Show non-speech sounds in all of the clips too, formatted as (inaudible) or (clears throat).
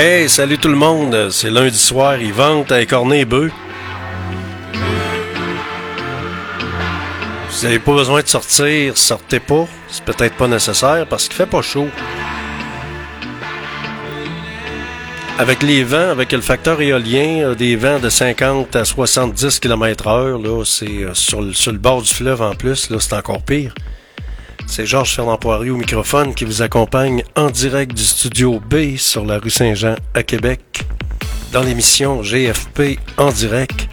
Hey, salut tout le monde. C'est lundi soir, ils vendent à écorner bœufs. Vous n'avez pas besoin de sortir, sortez pas. C'est peut-être pas nécessaire parce qu'il fait pas chaud. Avec les vents, avec le facteur éolien, euh, des vents de 50 à 70 km/h, c'est euh, sur, sur le bord du fleuve en plus, là, c'est encore pire. C'est Georges Fernand Poirier au microphone qui vous accompagne en direct du studio B sur la rue Saint-Jean à Québec dans l'émission GFP en direct.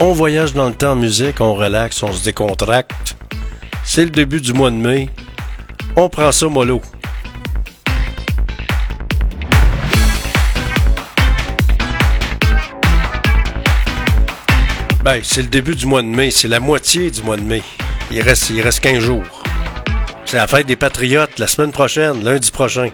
On voyage dans le temps en musique, on relaxe, on se décontracte. C'est le début du mois de mai. On prend ça mollo. Ben, c'est le début du mois de mai, c'est la moitié du mois de mai. Il reste, il reste 15 jours. C'est la fête des Patriotes la semaine prochaine, lundi prochain.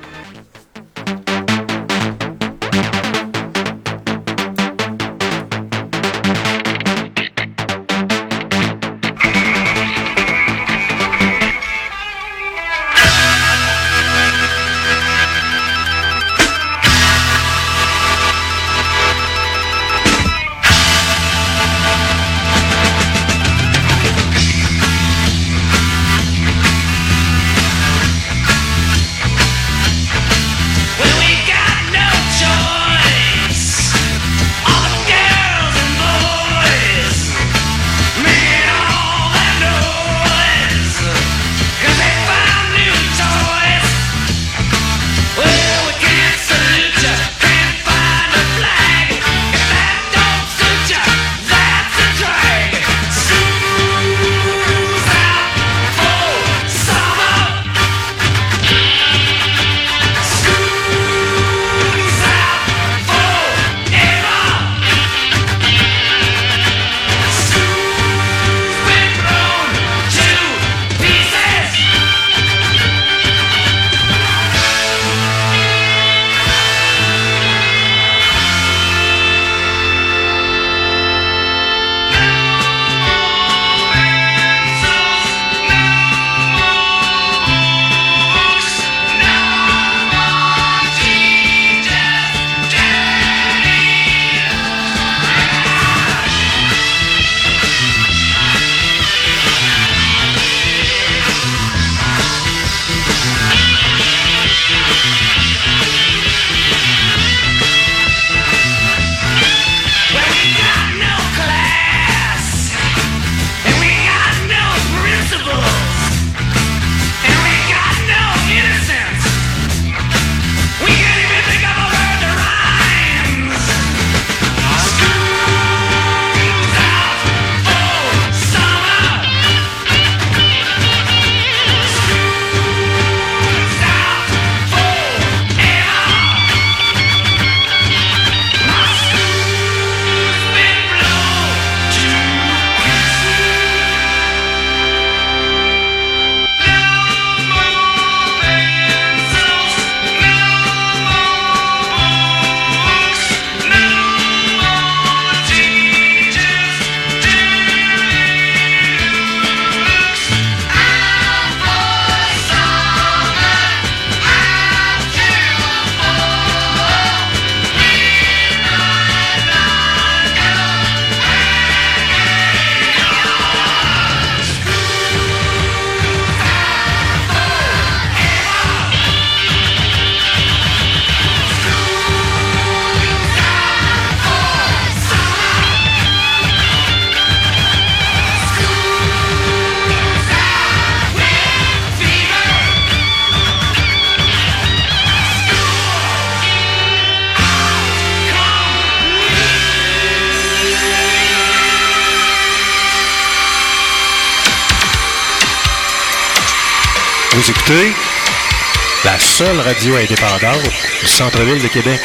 La seule radio indépendante du centre-ville de Québec.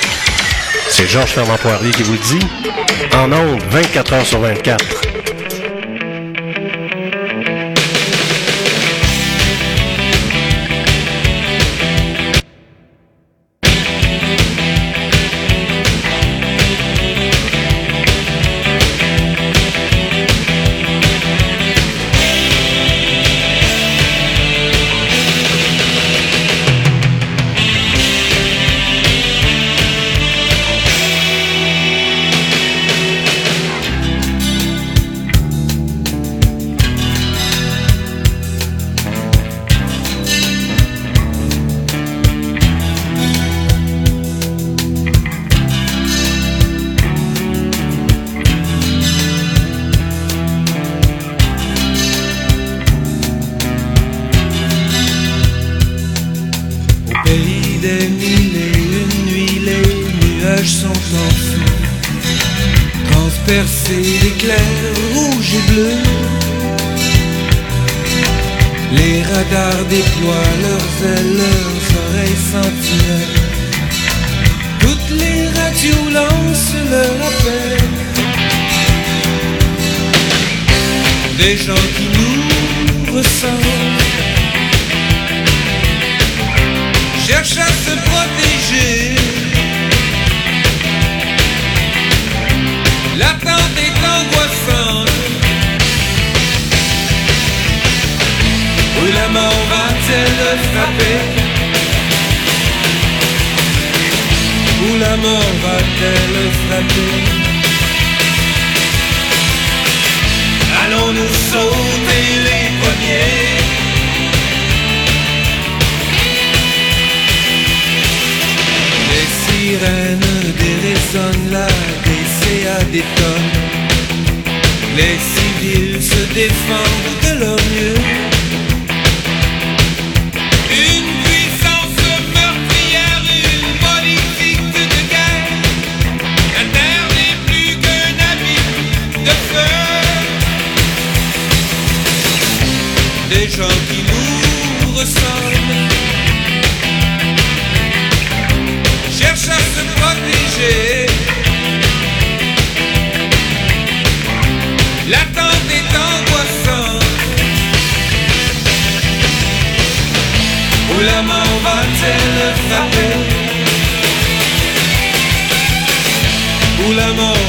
C'est Georges Fernand Poirier qui vous dit. En ondes, 24 heures sur 24.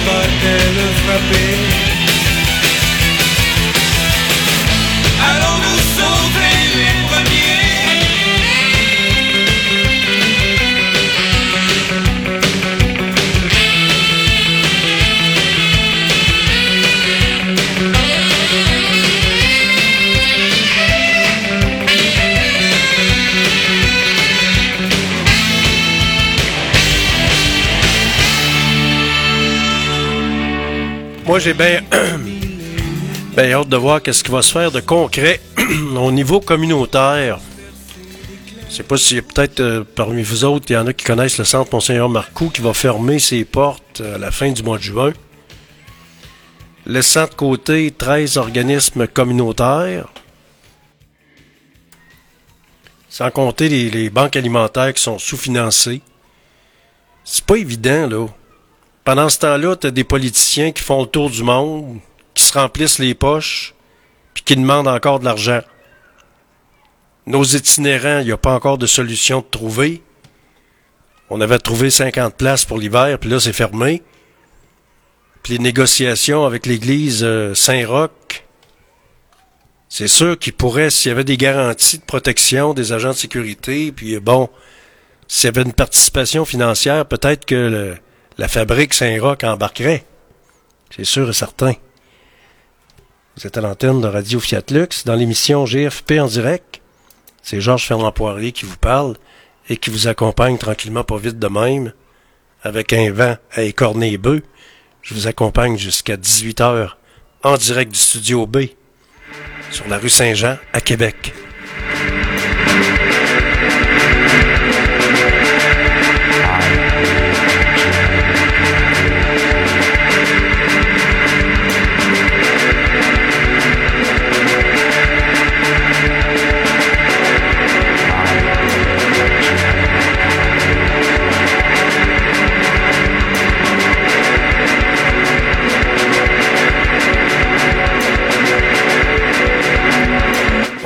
La mort va-t-elle frapper J'ai (clears throat) bien hâte de voir qu'est-ce qui va se faire de concret (clears throat) au niveau communautaire. Je sais pas a peut-être euh, parmi vous autres, il y en a qui connaissent le centre Monseigneur Marcoux qui va fermer ses portes euh, à la fin du mois de juin. Laissant de côté 13 organismes communautaires. Sans compter les, les banques alimentaires qui sont sous-financées. C'est pas évident, là. Pendant ce temps-là, tu as des politiciens qui font le tour du monde, qui se remplissent les poches, puis qui demandent encore de l'argent. Nos itinérants, il n'y a pas encore de solution de trouver. On avait trouvé 50 places pour l'hiver, puis là, c'est fermé. Puis les négociations avec l'église euh, Saint-Roch, c'est sûr qu'ils pourraient, s'il y avait des garanties de protection des agents de sécurité, puis euh, bon, s'il y avait une participation financière, peut-être que le- la fabrique Saint-Roch embarquerait. C'est sûr et certain. Vous êtes à l'antenne de Radio Fiat Lux dans l'émission GFP en direct. C'est Georges Fernand Poirier qui vous parle et qui vous accompagne tranquillement pas vite de même avec un vent à écorner les bœufs. Je vous accompagne jusqu'à 18h en direct du studio B sur la rue Saint-Jean à Québec.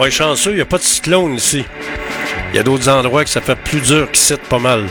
Il n'y a pas de cyclone ici. Il y a d'autres endroits que ça fait plus dur qu'ici, pas mal.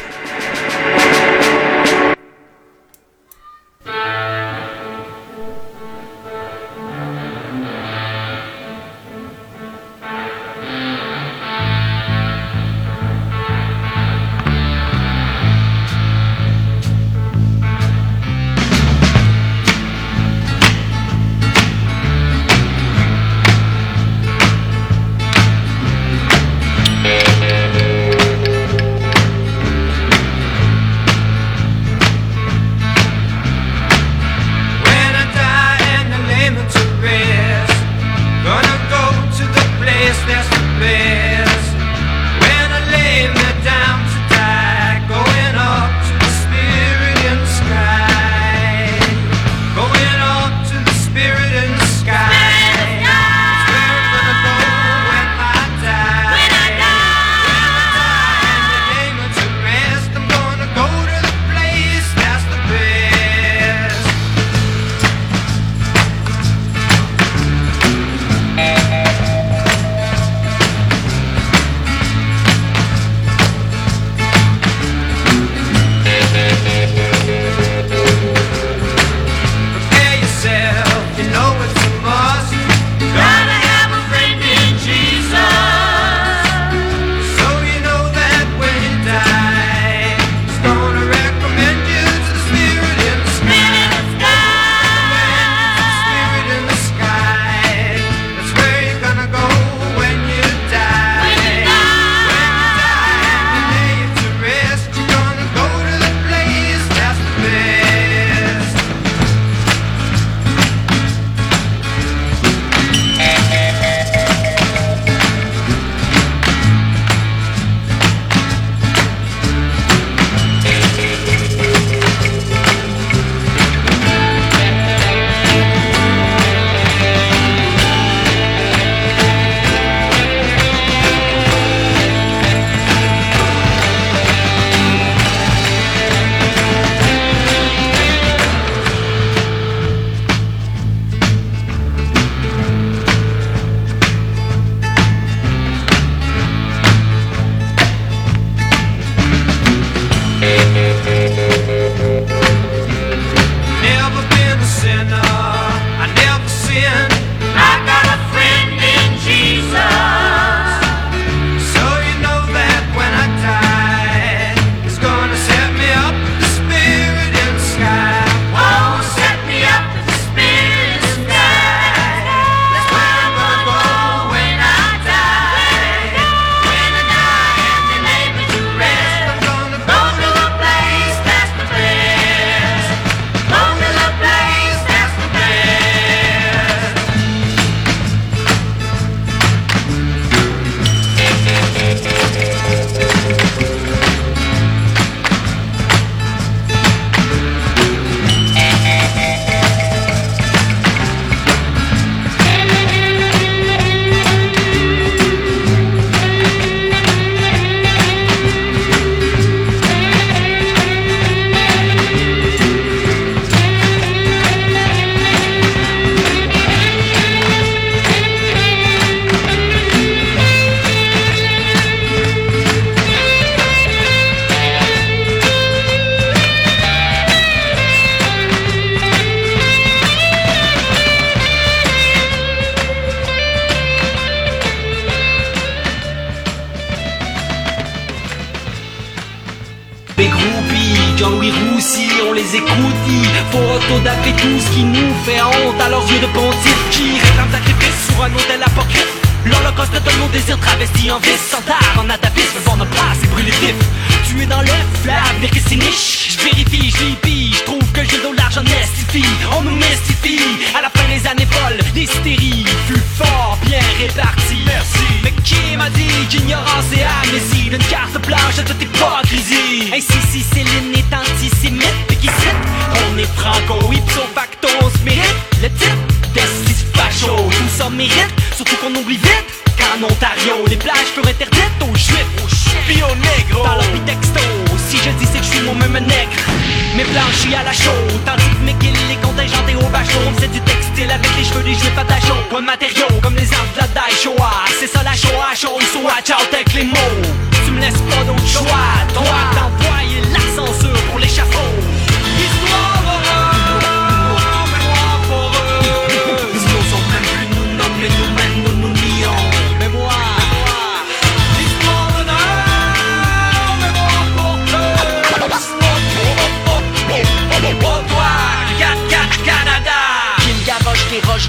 Faisait du textile avec les cheveux à ta chaude. Point de matériaux, comme les arbres de la Dai Shoah. C'est ça la Shoah, chaude, so watch out avec les mots. Tu me laisses pas d'autre choix, toi,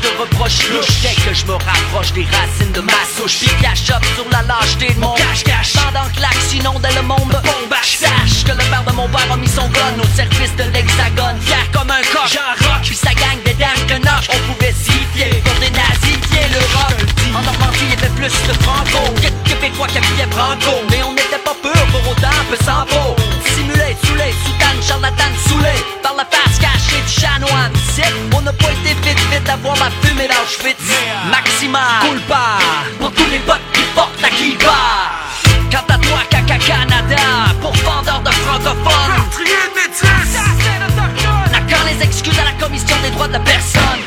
des roches de reproches louches Dès que je me rapproche des racines de ma souche. Puis cache up sur la lâcheté de mon cache-cache. Pendant que l'axe inondait le monde Bombache. Sache que le père de mon père a mis son gun Au service de l'hexagone. Fier comme un coq. Jean Rock. Puis sa gang de dames que knock On pouvait s'y fier Pour des nazis pieds le rock En Normandie il y avait plus de franco Que de Québécois qui habillaient Branco Mais on n'était pas pur pour autant peu sans peau. Simulé, saoulé, soutane, charlatan, saoulé Du chanoine on n'a pas été vite vite à voir la fumée d'Auschwitz Maxima, Culpa. pour tous les potes qui portent la kippa Quant à toi, Caca Canada Pour vendeur de francophones. N'a quand les excuses à la commission des droits de la personne.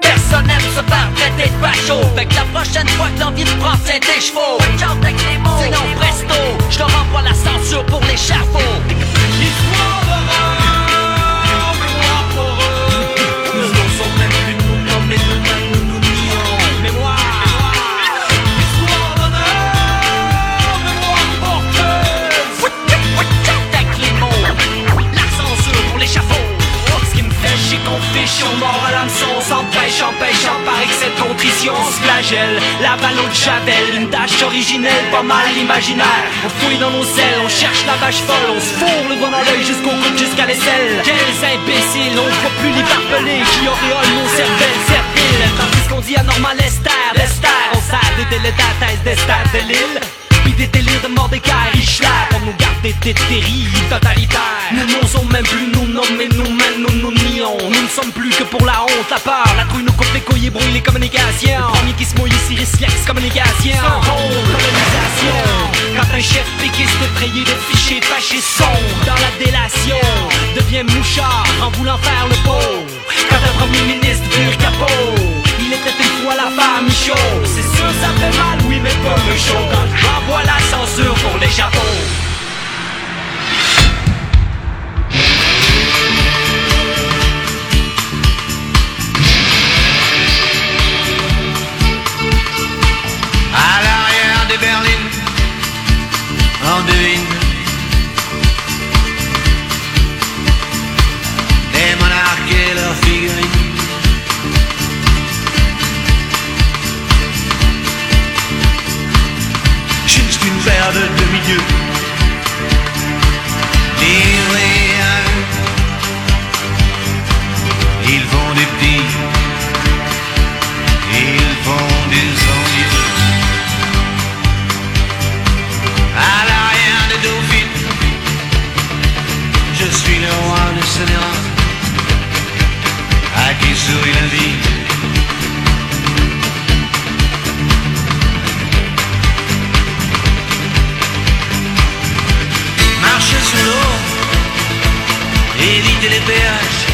Personne n'aime se faire traiter de facho. Fait que la prochaine fois que l'envie me prend c'est des chevaux. Sinon presto, je leur envoie la censure pour l'échafaud L'histoire on à l'hameçon S'empêche, empêche, par excès de contrition On se flagelle, la ballon de Javel Une tâche originelle, pas mal imaginaire. On fouille dans nos selles, on cherche la vache folle On se fourre le doigt dans l'œil jusqu'au coude, jusqu'à l'aisselle. Quels imbéciles, on voit plus les barbelés Qui auréolent nos cervelles serviles Tandis qu'on dit anormal Esther, d'Esther On sert des délétates d'Esther de l'île puis des délires de Mordecai Richler Pour nous garder des terribles totalitaires. Nous n'osons même plus nous nommer nous-mêmes, nous nous nions. Nous ne sommes plus que pour la honte, la peur La trouille nous coupe les couilles et brouille les Le premier qui se mouille ici risque l'excommunication Sans honte, colonisation. Quand un chef péquiste effrayé de fichiers fâchés sombre Dans la délation devient mouchard en voulant faire le beau Quand un premier ministre vire capot il était une fois la femme chaud C'est sûr ça fait mal, oui mais pas me chaud j'envoie la censure pour les Japons de livrés à eux. Ils font des petits, ils font des envieux. À l'arrière des dauphines, je suis le roi de Sénéra, à qui sourit la vie. Éviter les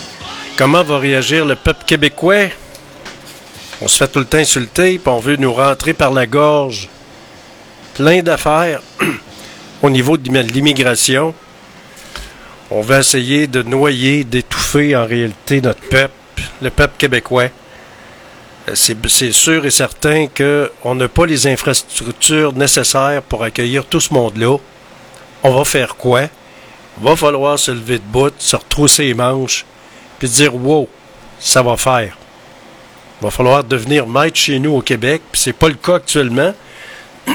(clears throat) Comment va réagir le peuple québécois? On se fait tout le temps insulter, puis on veut nous rentrer par la gorge. Plein d'affaires (clears throat) au niveau de l'immigration. On va essayer de noyer, d'étouffer en réalité notre peuple, le peuple québécois. Euh, c'est sûr et certain qu'on n'a pas les infrastructures nécessaires pour accueillir tout ce monde-là. On va faire quoi? Va falloir se lever de bout, se retrousser les manches, puis dire wow, ça va faire. va falloir devenir maître chez nous au Québec, puis c'est pas le cas actuellement. (clears throat)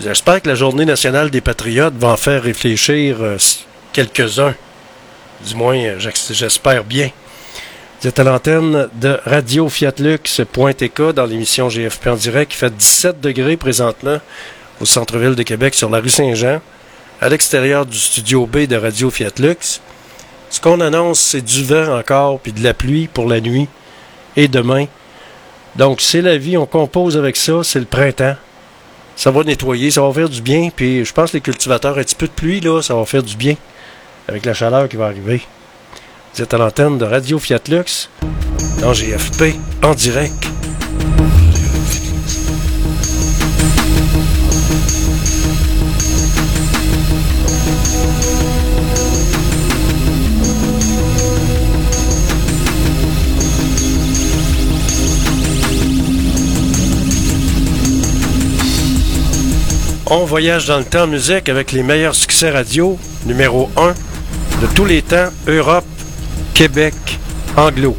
J'espère que la Journée nationale des patriotes va en faire réfléchir euh, quelques-uns. Du moins, euh, j'espère bien. Vous êtes à l'antenne de Radio Fiatlux.tk dans l'émission GFP en direct qui fait 17 degrés présentement au centre-ville de Québec sur la rue Saint-Jean à l'extérieur du studio B de Radio Fiat Lux. Ce qu'on annonce, c'est du vent encore, puis de la pluie pour la nuit et demain. Donc, c'est la vie, on compose avec ça, c'est le printemps. Ça va nettoyer, ça va faire du bien, puis je pense que les cultivateurs, un petit peu de pluie, là, ça va faire du bien avec la chaleur qui va arriver. Vous êtes à l'antenne de Radio Fiat Lux dans GFP en direct. On voyage dans le temps musique avec les meilleurs succès radio, numéro 1 de tous les temps, Europe, Québec, Anglo.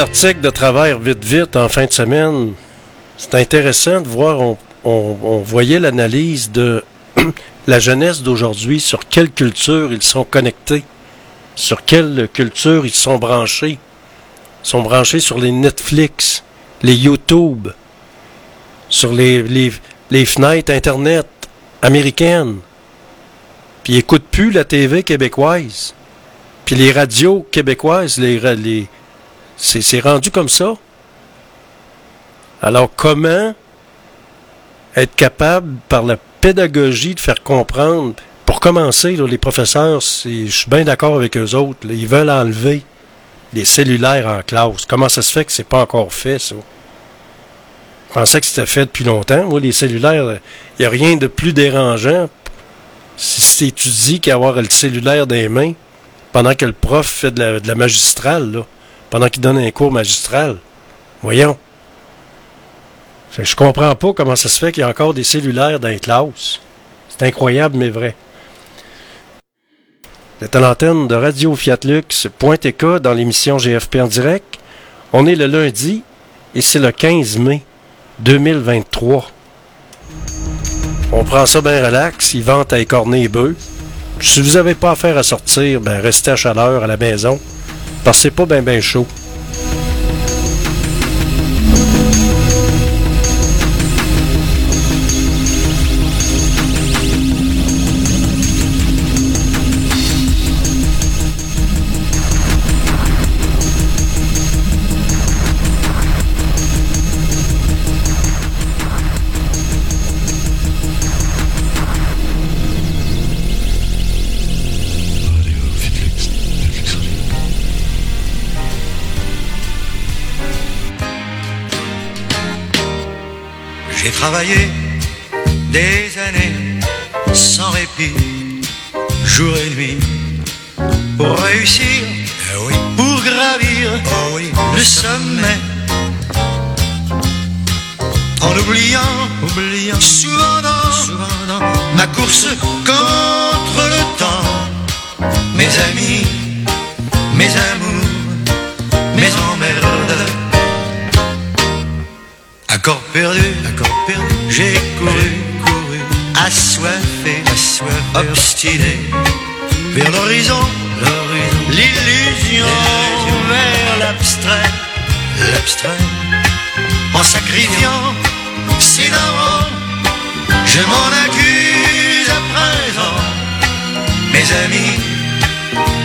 Article de travers vite vite en fin de semaine. C'est intéressant de voir, on, voyait l'analyse de (clears throat) la jeunesse d'aujourd'hui, sur quelle culture ils sont connectés, sur quelle culture ils sont branchés. Ils sont branchés sur les Netflix, les YouTube, sur les, les, fenêtres Internet américaines. Puis ils écoutent plus la TV québécoise. Puis les radios québécoises, les, c'est c'est rendu comme ça? Alors comment être capable, par la pédagogie, de faire comprendre, pour commencer, les professeurs, c'est- je suis bien d'accord avec eux autres, ils veulent enlever les cellulaires en classe. Comment ça se fait que c'est pas encore fait, ça? Je pensais que c'était fait depuis longtemps. Moi, les cellulaires, il n'y a rien de plus dérangeant si tu étudies qu'avoir le cellulaire les mains pendant que le prof fait de la, de la magistrale, là? Pendant qu'il donne un cours magistral. Voyons. Je comprends pas comment ça se fait qu'il y a encore des cellulaires dans les classes. C'est incroyable, mais vrai. C'est à l'antenne de Radio Fiat Lux, dans l'émission GFP en direct. On est le lundi et c'est le 15 mai 2023. On prend ça bien relax, ils ventent à écorner les bœufs. Si vous n'avez pas affaire à sortir, ben restez à chaleur à la maison. Parce que c'est pas bien ben chaud. J'ai travaillé des années sans répit, jour et nuit, pour réussir, pour gravir le sommet. En oubliant, oubliant souvent dans, ma course contre le temps, mes amis, mes amours, mes emmerdes. Accord perdu, accord perdu, j'ai couru, couru, assoiffé, assoiffé, obstiné, vers l'horizon, l'illusion, vers l'abstrait, l'abstrait, en sacrifiant darons, je m'en accuse à présent, mes amis,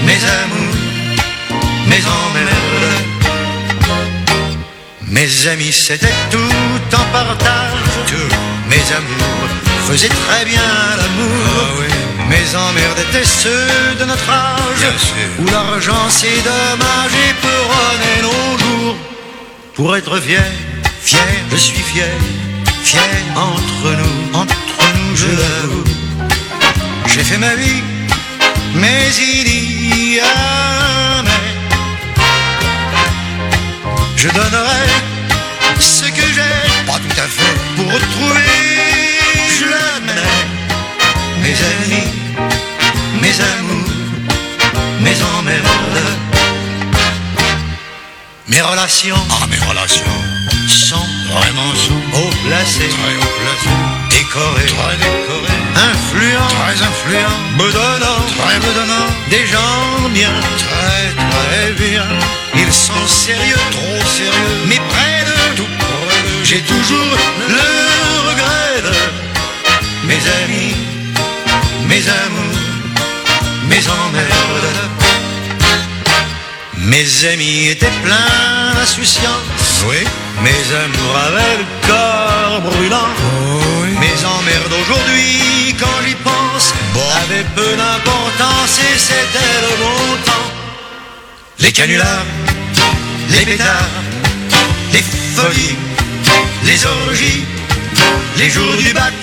mes amours, mes emmerdes. Mes amis, c'était tout en partage. Tous mes amours faisaient très bien l'amour. Mes emmerdes étaient ceux de notre âge. Où l'argent c'est dommage et peut nos jours. Pour être fier, fier, je suis fier, fier entre nous, entre nous, je l'avoue. J'ai fait ma vie, mais il y a Je donnerai ce que j'ai, pas tout à fait, pour retrouver, je l'admets, mes amis, mes amours, mes emmerdes. Mes relations, ah mes relations, sont vraiment sont haut placées, très haut décorées, très décorées, influents, très influents, bedonnants, très bedonnants, des gens bien, très très bien. Sont sérieux, trop sérieux, mais près de tout près j'ai toujours le regret de mes amis, mes amours, mes emmerdes. Mes amis étaient pleins d'insouciance. Oui. Mes amours avaient le corps brûlant. Mes emmerdes aujourd'hui, quand j'y pense, avaient peu d'importance et c'était le bon temps. Les canulars, les pétards, les folies, les orgies, les jours du bac,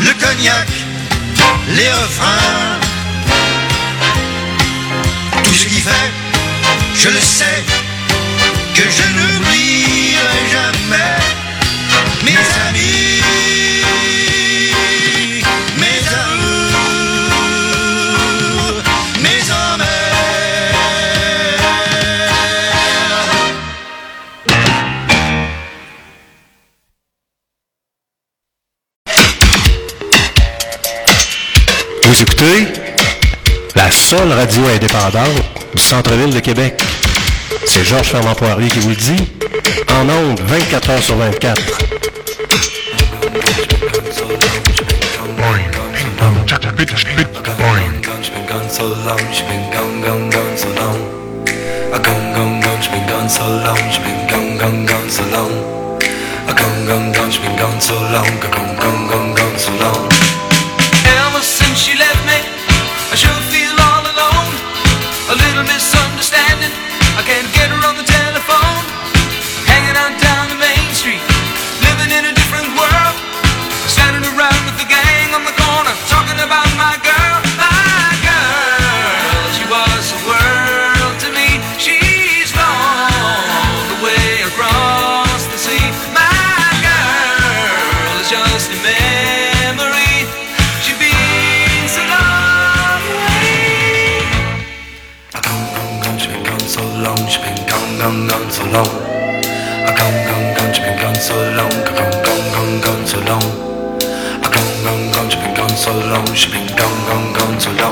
le cognac, les refrains. Tout ce qui fait je le sais, que je n'oublierai jamais mes amis, radio indépendante du centre-ville de Québec. C'est Georges Fernand Poirier qui vous le dit. En ondes, 24 heures sur 24. Ever since she left long. I gone, gone, gone, she been gone so long, gone, gone, gone, gone so long. I gone, gone, gone, she been gone so long, She's been gone, gone, gone so long.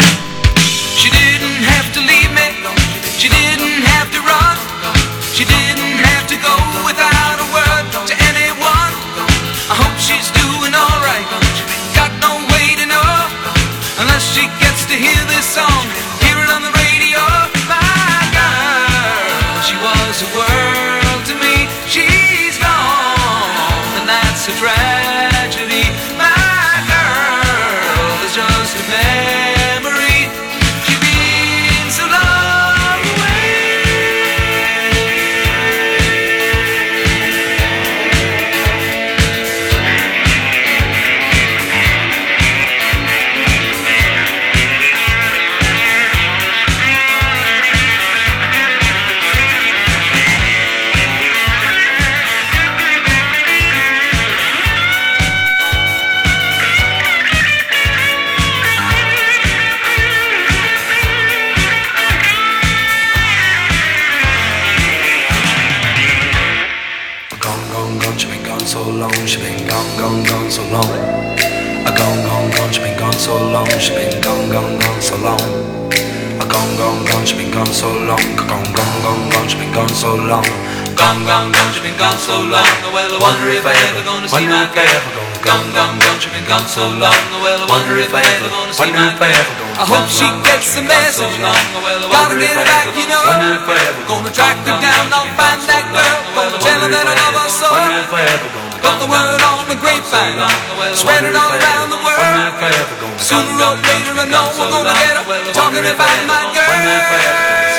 Been gone so long. Gone, gone, gone, she been gone so long. Well, I wonder if I ever gonna see my girl. Gone, gone, gone, she been gone so long. Well, I wonder if I ever gonna see my girl. I hope she gets the message. Gotta get her back, you know. Gonna track her down, I'll find that girl. Gonna tell her that I love her so. Got the word on the grapevine, spread it all around the world. Sooner or later, I know we're gonna get her talking about my girl.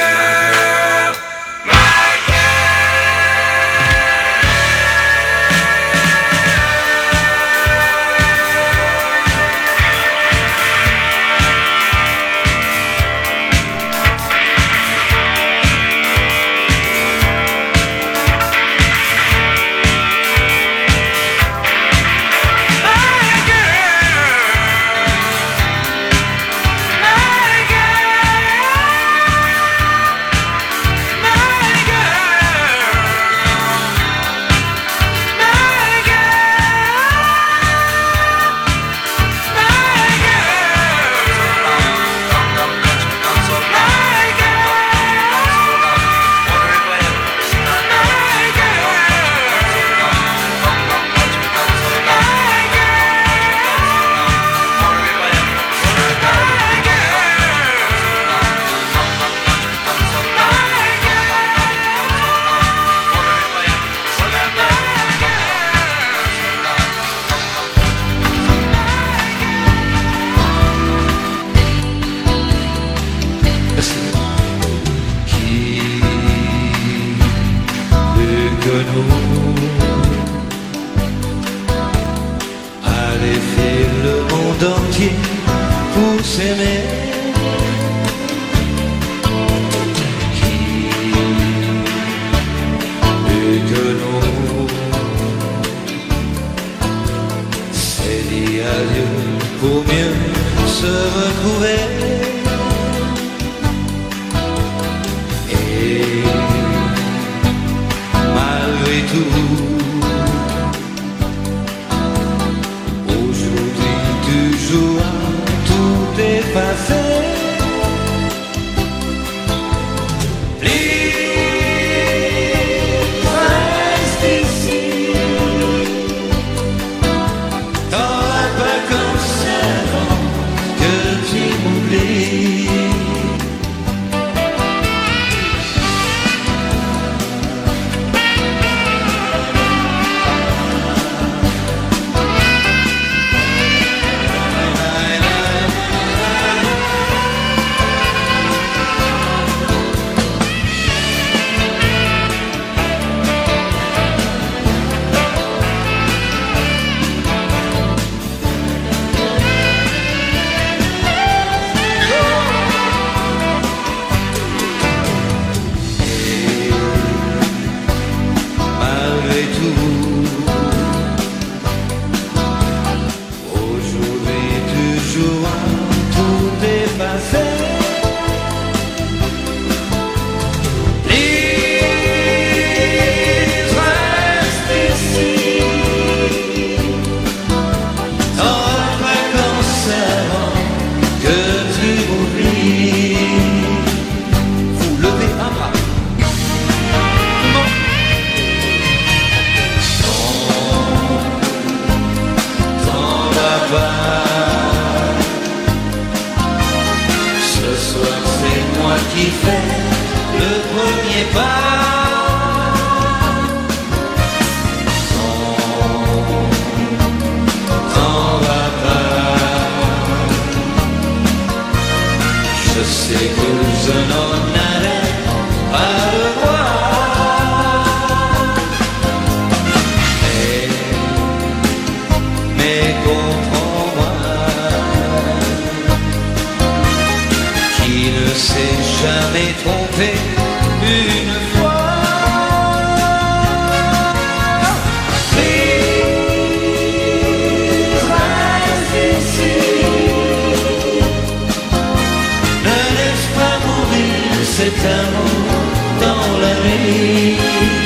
cet amour dans la nuit.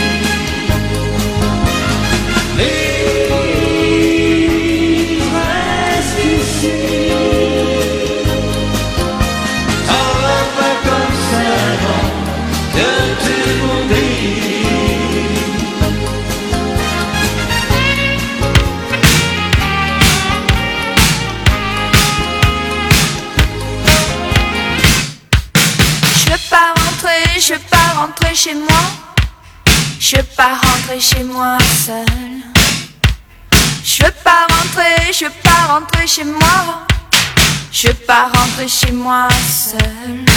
Pas rentrer chez moi seule.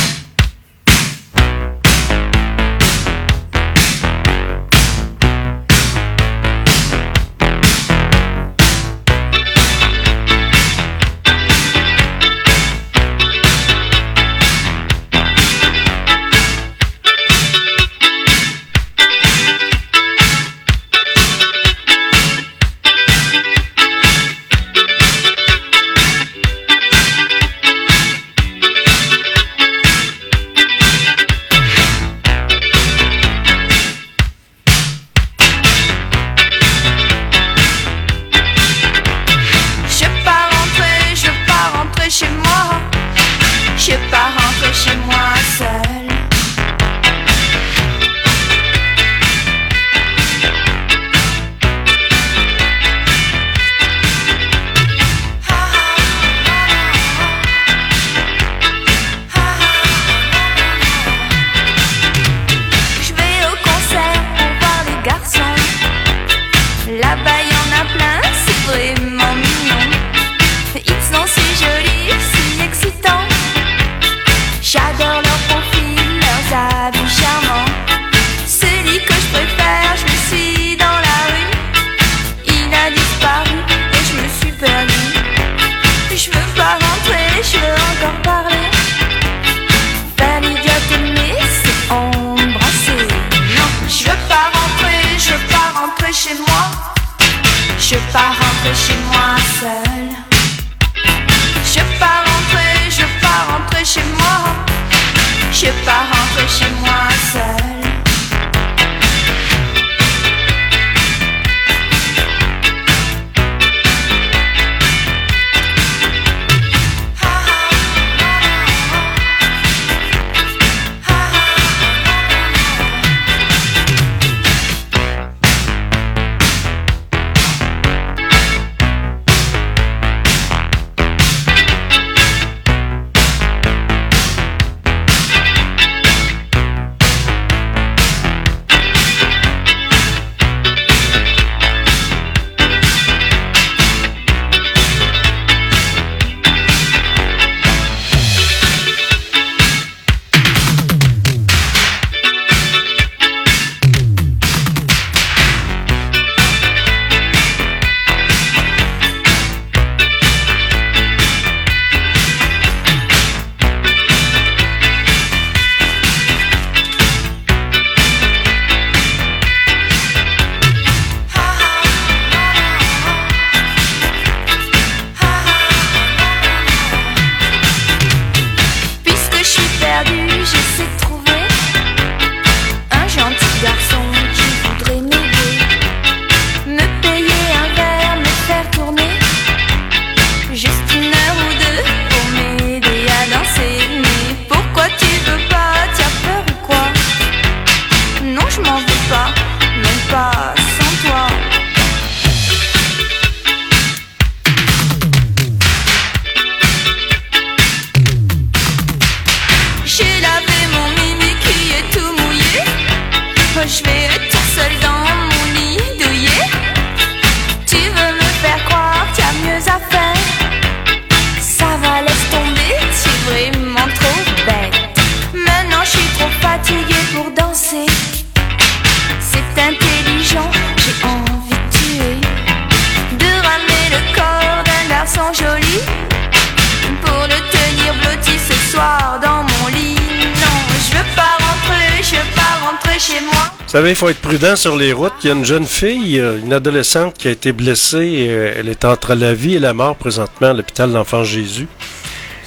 Il faut être prudent sur les routes. Il y a une jeune fille, euh, une adolescente qui a été blessée. euh, Elle est entre la vie et la mort présentement à l'hôpital d'Enfant Jésus.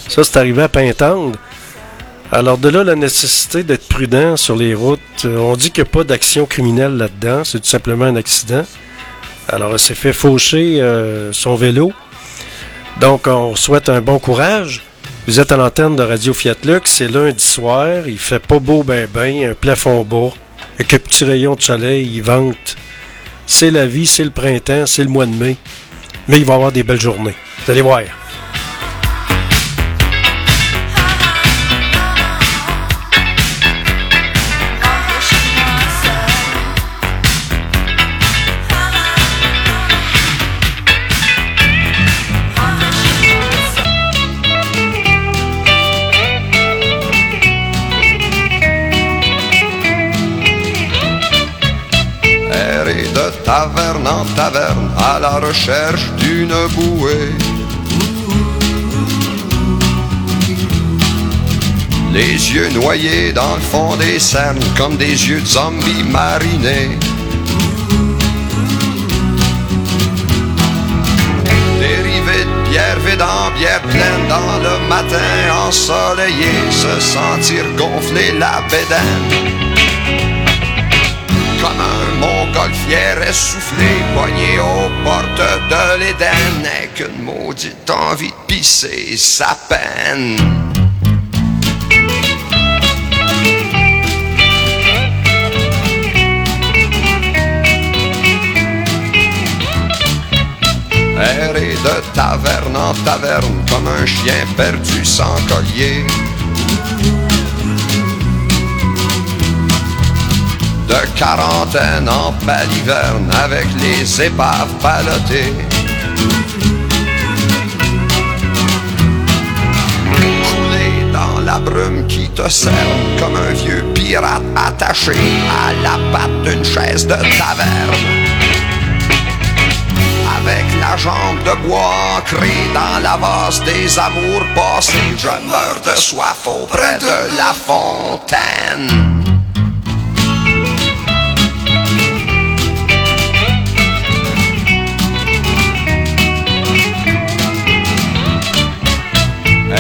Ça, c'est arrivé à Pintendre. Alors de là, la nécessité d'être prudent sur les routes. Euh, On dit qu'il n'y a pas d'action criminelle là-dedans. C'est tout simplement un accident. Alors, elle s'est fait faucher son vélo. Donc, on souhaite un bon courage. Vous êtes à l'antenne de Radio Fiat Lux. C'est lundi soir. Il fait pas beau ben ben. Un plafond bas. Avec un petit rayon de soleil. Il vente. C'est la vie, c'est le printemps, c'est le mois de mai. Mais il va y avoir des belles journées. Vous allez voir. En taverne à la recherche d'une bouée. Les yeux noyés dans le fond des cernes comme des yeux de zombies marinés. Dérivés de bière vide en bière pleine dans le matin ensoleillé, se sentir gonfler la bédaine. Comme un montgolfière essoufflé, poigné aux portes de l'Éden, n'est qu'une maudite envie de pisser sa peine. Errer de taverne en taverne comme un chien perdu sans collier. De quarantaine en baliverne avec les épaves ballottées. Couler dans la brume qui te cerne comme un vieux pirate attaché à la patte d'une chaise de taverne avec la jambe de bois ancrée dans la vase des amours passés. Je meurs de soif auprès de la fontaine.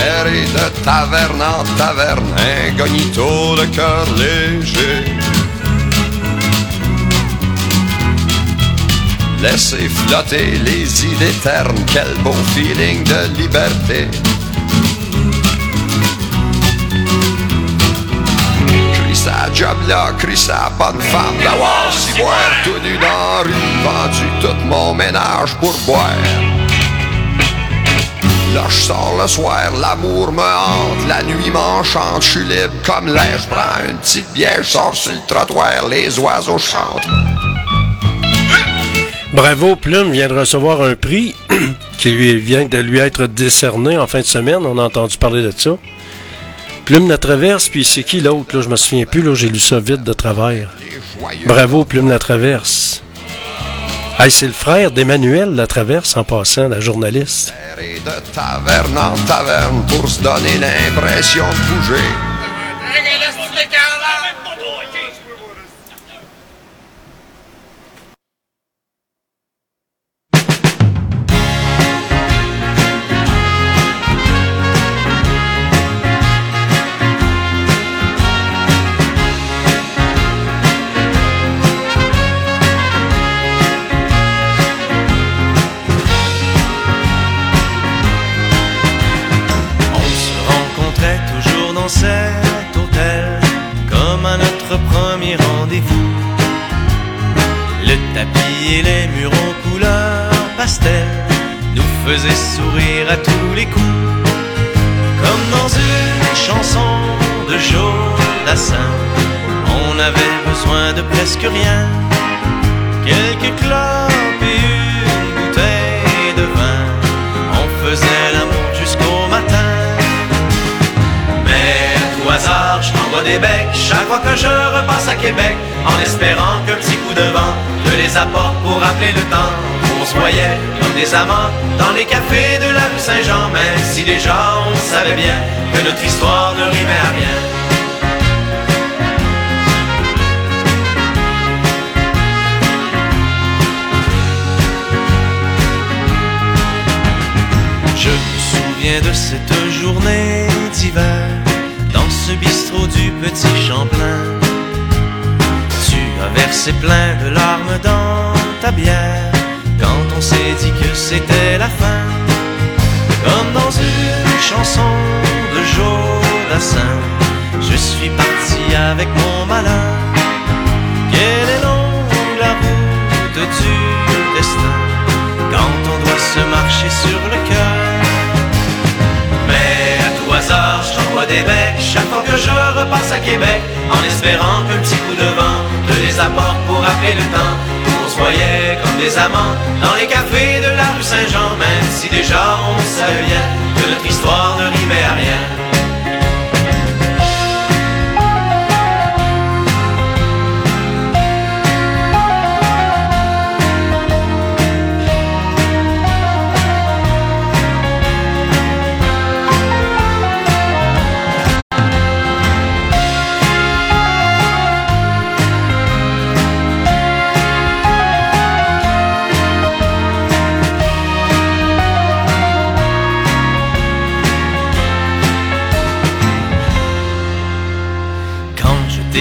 Errer de taverne en taverne, incognito le cœur léger. Laissez flotter les idées ternes, quel beau feeling de liberté. Sa job là, crie bonne femme d'avoir si boire tout nu dans rue, vendu tout mon ménage pour boire. Là je sors le soir, l'amour me hante, la nuit m'enchante, je suis libre comme l'air, je prends une petite bière, je sors sur le trottoir, les oiseaux chantent. Bravo, Plume vient de recevoir un prix (clears throat) qui lui vient de lui être décerné en fin de semaine. On a entendu parler de ça. Plume la traverse, puis c'est qui l'autre? Là, je me souviens plus, là, j'ai lu ça vite de travers. Bravo, Plume la traverse. Hey, c'est le frère d'Emmanuel la traverse en passant, la journaliste. Errer de taverne en taverne pour se donner l'impression de bouger. Cet hôtel, comme à notre premier rendez-vous. Le tapis et les murs en couleur pastel nous faisaient sourire à tous les coups, comme dans une chanson de Joe Dassin. On avait besoin de presque rien, quelques clopes et une bouteille de vin. On faisait chaque fois que je repasse à Québec, en espérant qu'un petit coup de vent me les apporte pour rappeler le temps. Où on se voyait comme des amants dans les cafés de la rue Saint-Jean, même si déjà on savait bien que notre histoire ne rimait à rien. Je me souviens de cette journée d'hiver ce bistrot du petit Champlain. Tu as versé plein de larmes dans ta bière quand on s'est dit que c'était la fin. Comme dans une chanson de Joe Dassin, je suis parti avec mon malin. Quelle est longue la route du destin quand on doit se marcher sur le cœur. Je t'envoie des becs chaque fois que je repasse à Québec, en espérant qu'un petit coup de vent te les apporte pour rappeler le temps où on se voyait comme des amants dans les cafés de la rue Saint-Jean, même si déjà on savait bien que notre histoire ne rimait à rien.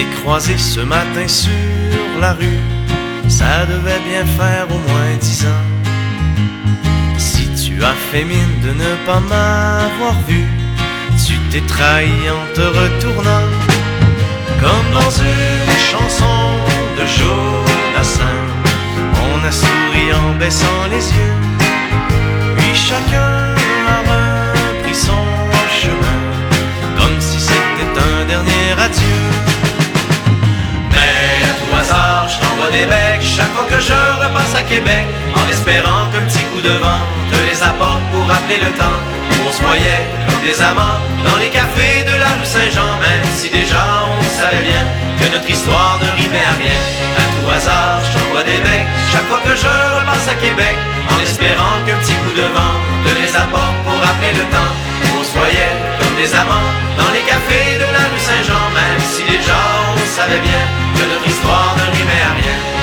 Croisé ce matin sur la rue. Ça devait bien faire au moins dix ans. Si tu as fait mine de ne pas m'avoir vu, tu t'es trahi en te retournant. Comme dans une chanson de Jonassin, on a souri en baissant les yeux. Puis chacun t'envoie des becs chaque fois que je repasse à Québec, en espérant qu'un petit coup de vent te les apporte pour rappeler le temps où on se voyait comme des amants dans les cafés de la rue Saint-Jean, même si déjà on savait bien que notre histoire ne rimait à rien. À tout hasard, je t'envoie des becs chaque fois que je repasse à Québec, en espérant qu'un petit coup de vent te les apporte pour rappeler le temps où on se voyait comme des amants dans les cafés de la rue Saint-Jean, même si déjà on savait bien que notre histoire ne rimait à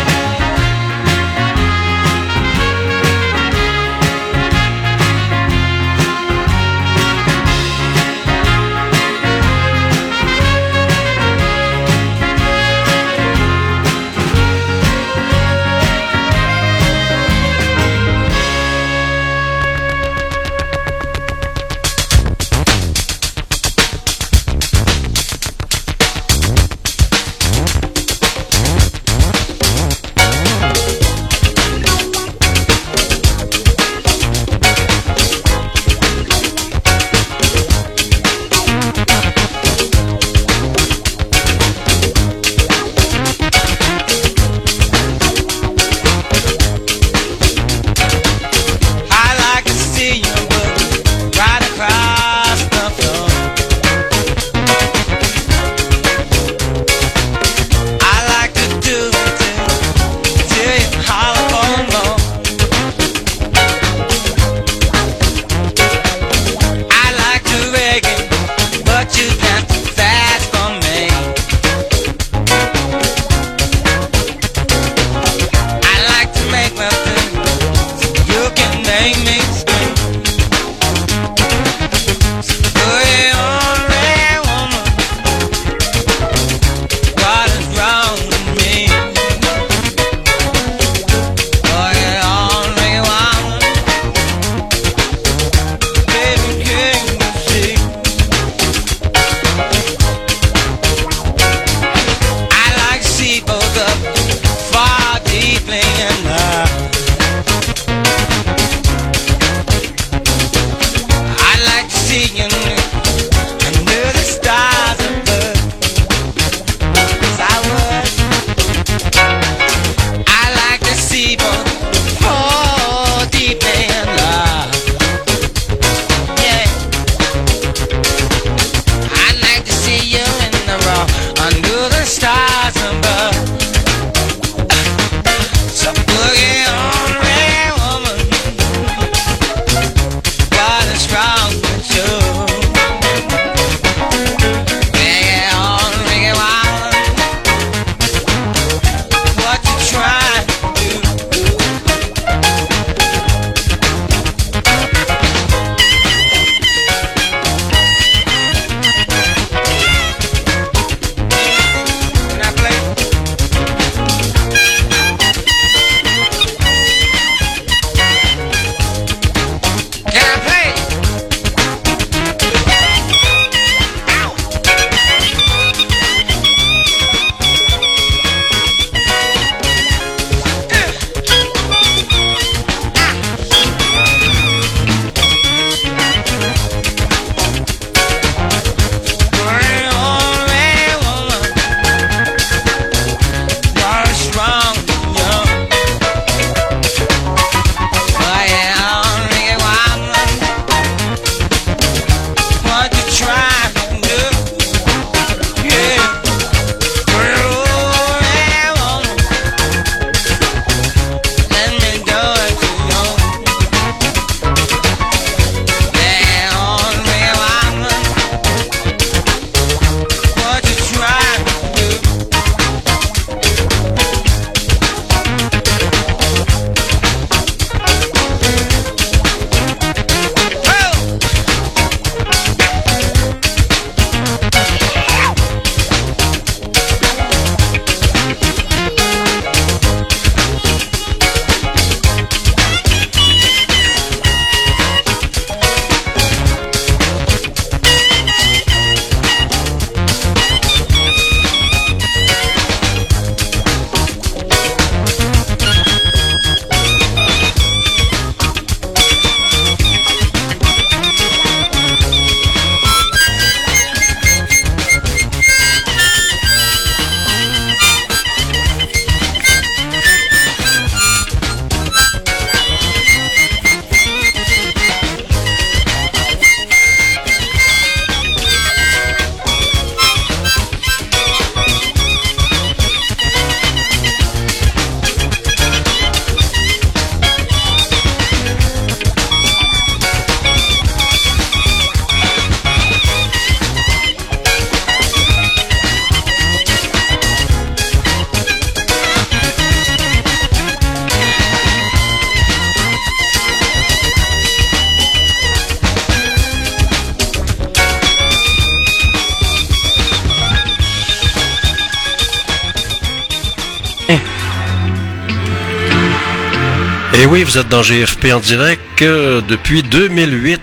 oui, vous êtes dans GFP en direct depuis 2008.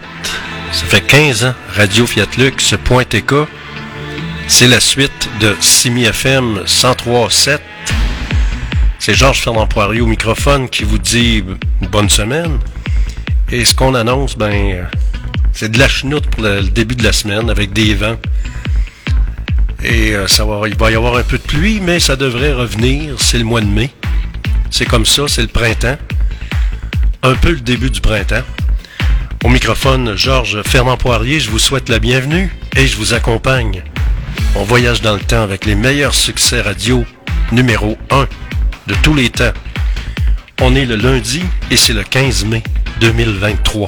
Ça fait 15 ans. Radio Fiat Lux.tk. C'est la suite de Simi FM 103.7. C'est Georges Fernand Poirier au microphone qui vous dit bonne semaine. Et ce qu'on annonce, ben, c'est de la chenoute pour le, le début de la semaine avec des vents. Et euh, ça va, il va y avoir un peu de pluie, mais ça devrait revenir. C'est le mois de mai. C'est comme ça, c'est le printemps. Un peu le début du printemps. Au microphone, Georges Fernand Poirier, je vous souhaite la bienvenue et je vous accompagne. On voyage dans le temps avec les meilleurs succès radio numéro 1 de tous les temps. On est le lundi et c'est le 15 mai 2023.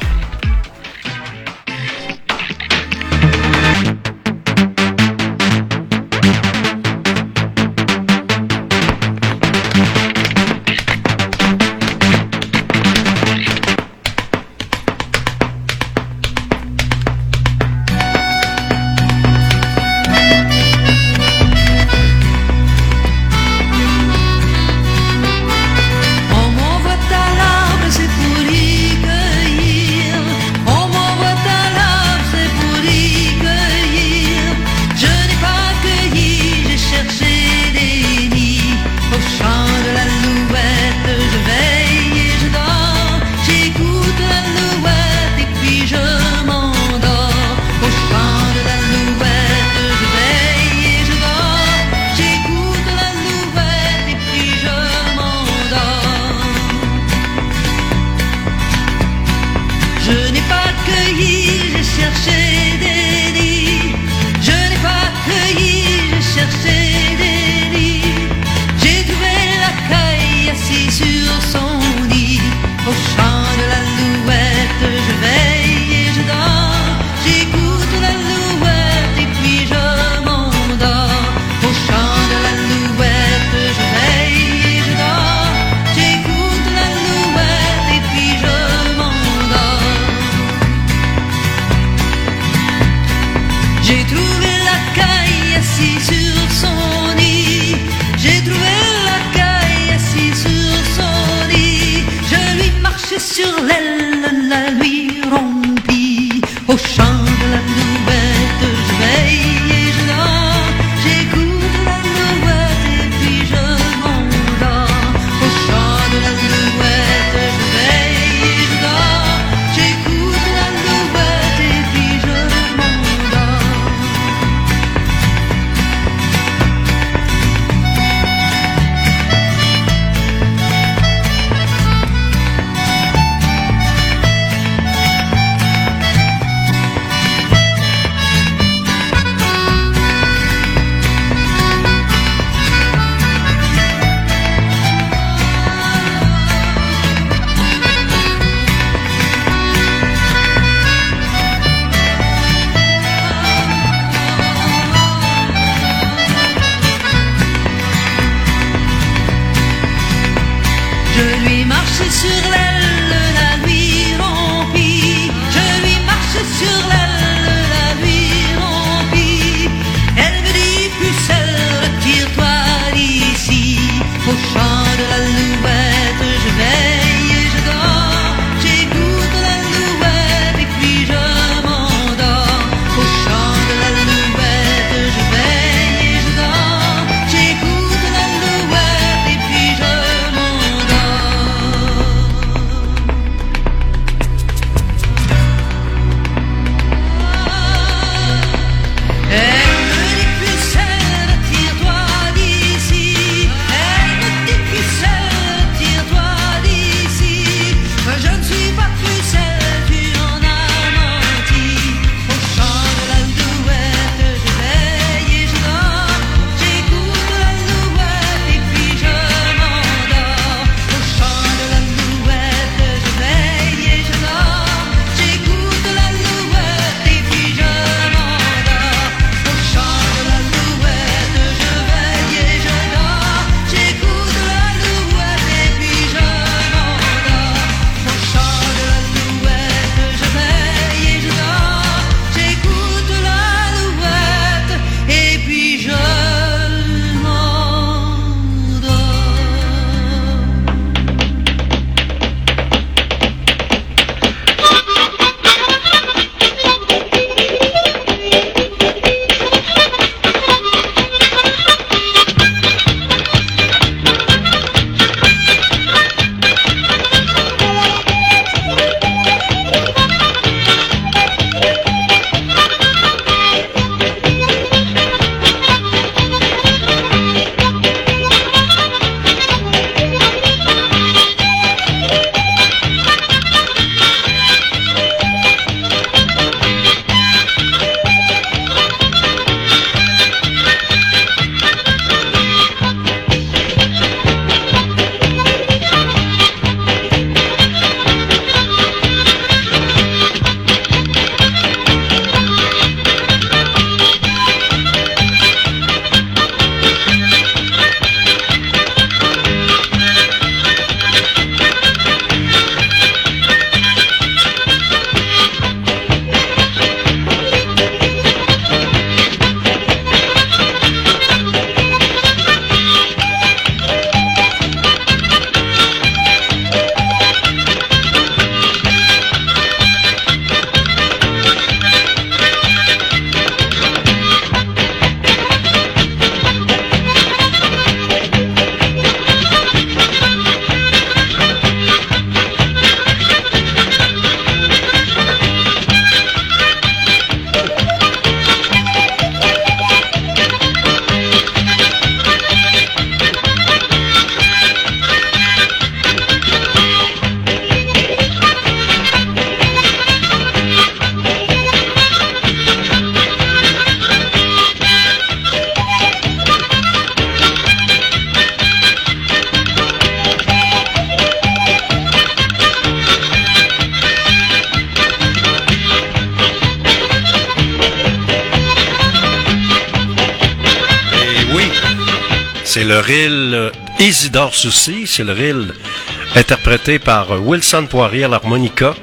Interprété par Wilson Poirier à l'harmonica.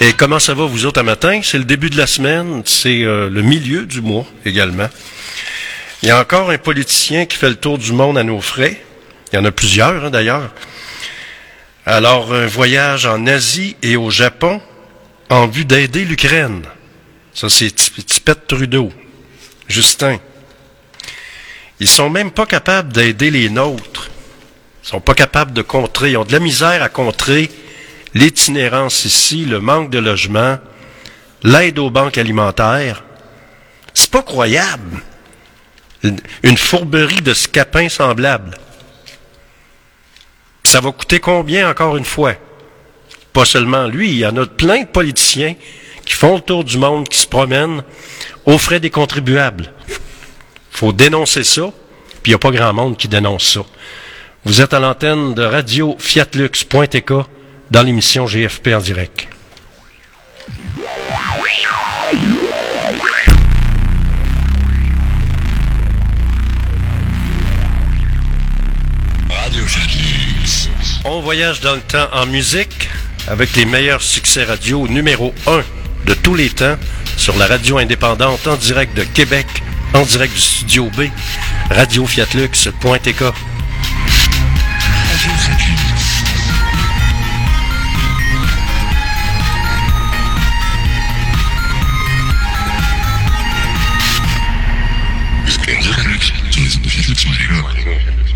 Et comment ça va vous autres à matin? C'est le début de la semaine, c'est euh, le milieu du mois également. Il y a encore un politicien qui fait le tour du monde à nos frais. Il y en a plusieurs hein, d'ailleurs. Alors, un voyage en Asie et au Japon en vue d'aider l'Ukraine. Ça, c'est Tip- Tipette Trudeau. Justin. Ils sont même pas capables d'aider les nôtres. Sont pas capables de contrer. Ils ont de la misère à contrer l'itinérance ici, le manque de logement, l'aide aux banques alimentaires. C'est pas croyable. Une- fourberie de scapins semblable. Ça va coûter combien encore une fois? Pas seulement lui, il y en a plein de politiciens qui font le tour du monde, qui se promènent aux frais des contribuables. faut dénoncer ça, puis il n'y a pas grand monde qui dénonce ça. Vous êtes à l'antenne de radio fiatlux.tk dans l'émission GFP en direct. Radio. On voyage dans le temps en musique avec les meilleurs succès radio numéro 1 de tous les temps sur la radio indépendante en direct de Québec, en direct du studio B, radiofiatlux.tk. Fiatlux.tk.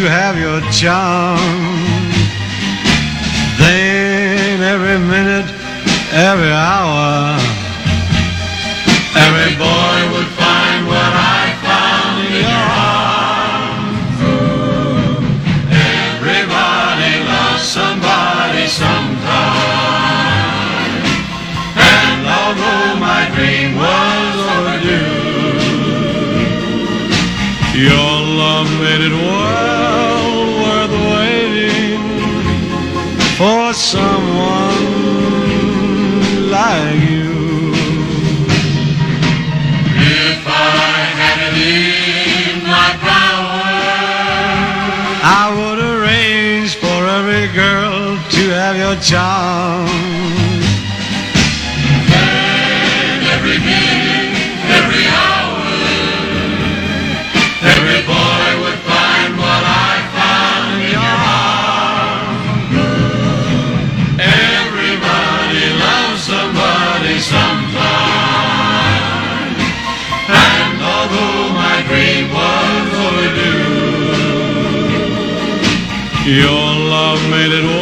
to have your charm. Then every minute, every hour, your. And every minute, every hour, every boy would find what I found in your arms. Everybody loves somebody sometime. And although my dream was overdue, your love made it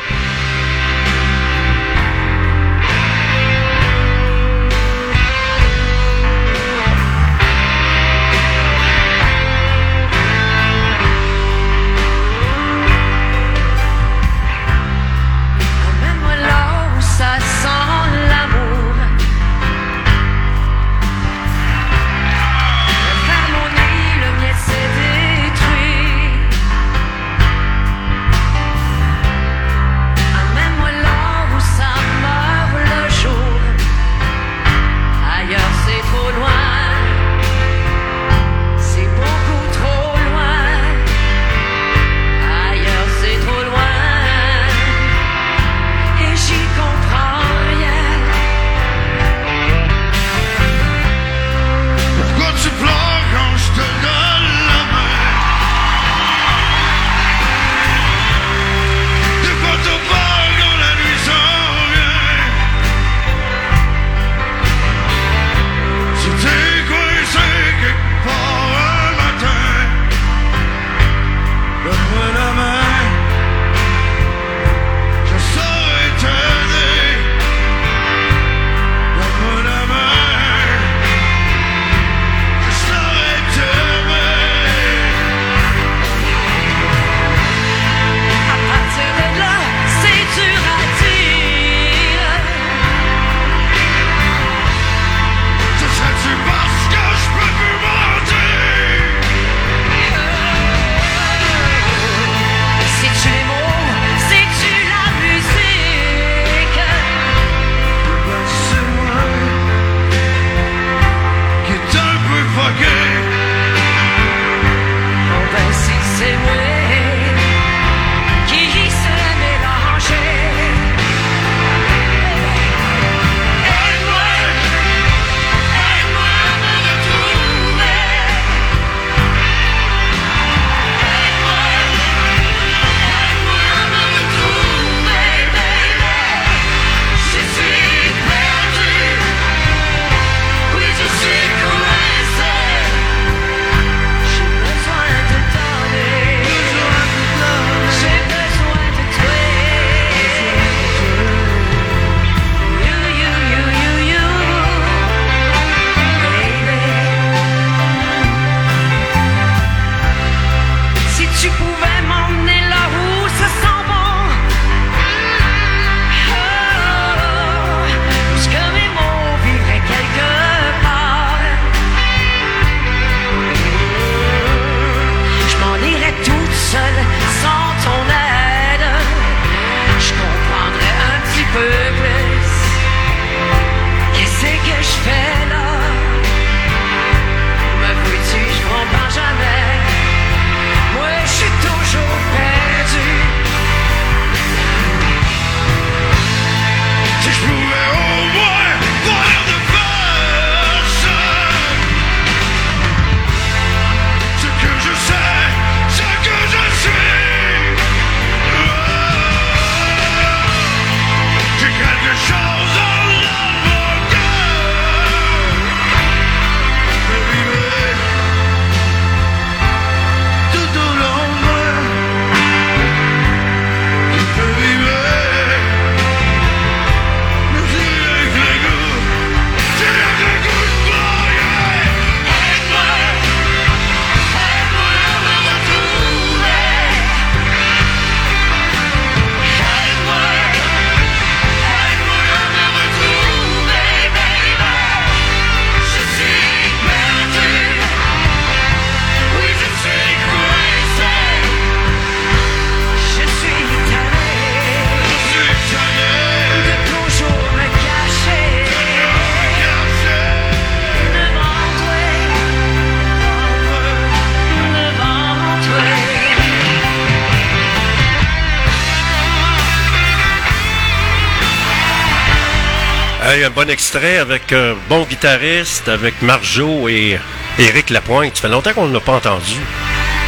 Un bon extrait avec un bon guitariste, avec Marjo et Éric Lapointe. Ça fait longtemps qu'on ne l'a pas entendu.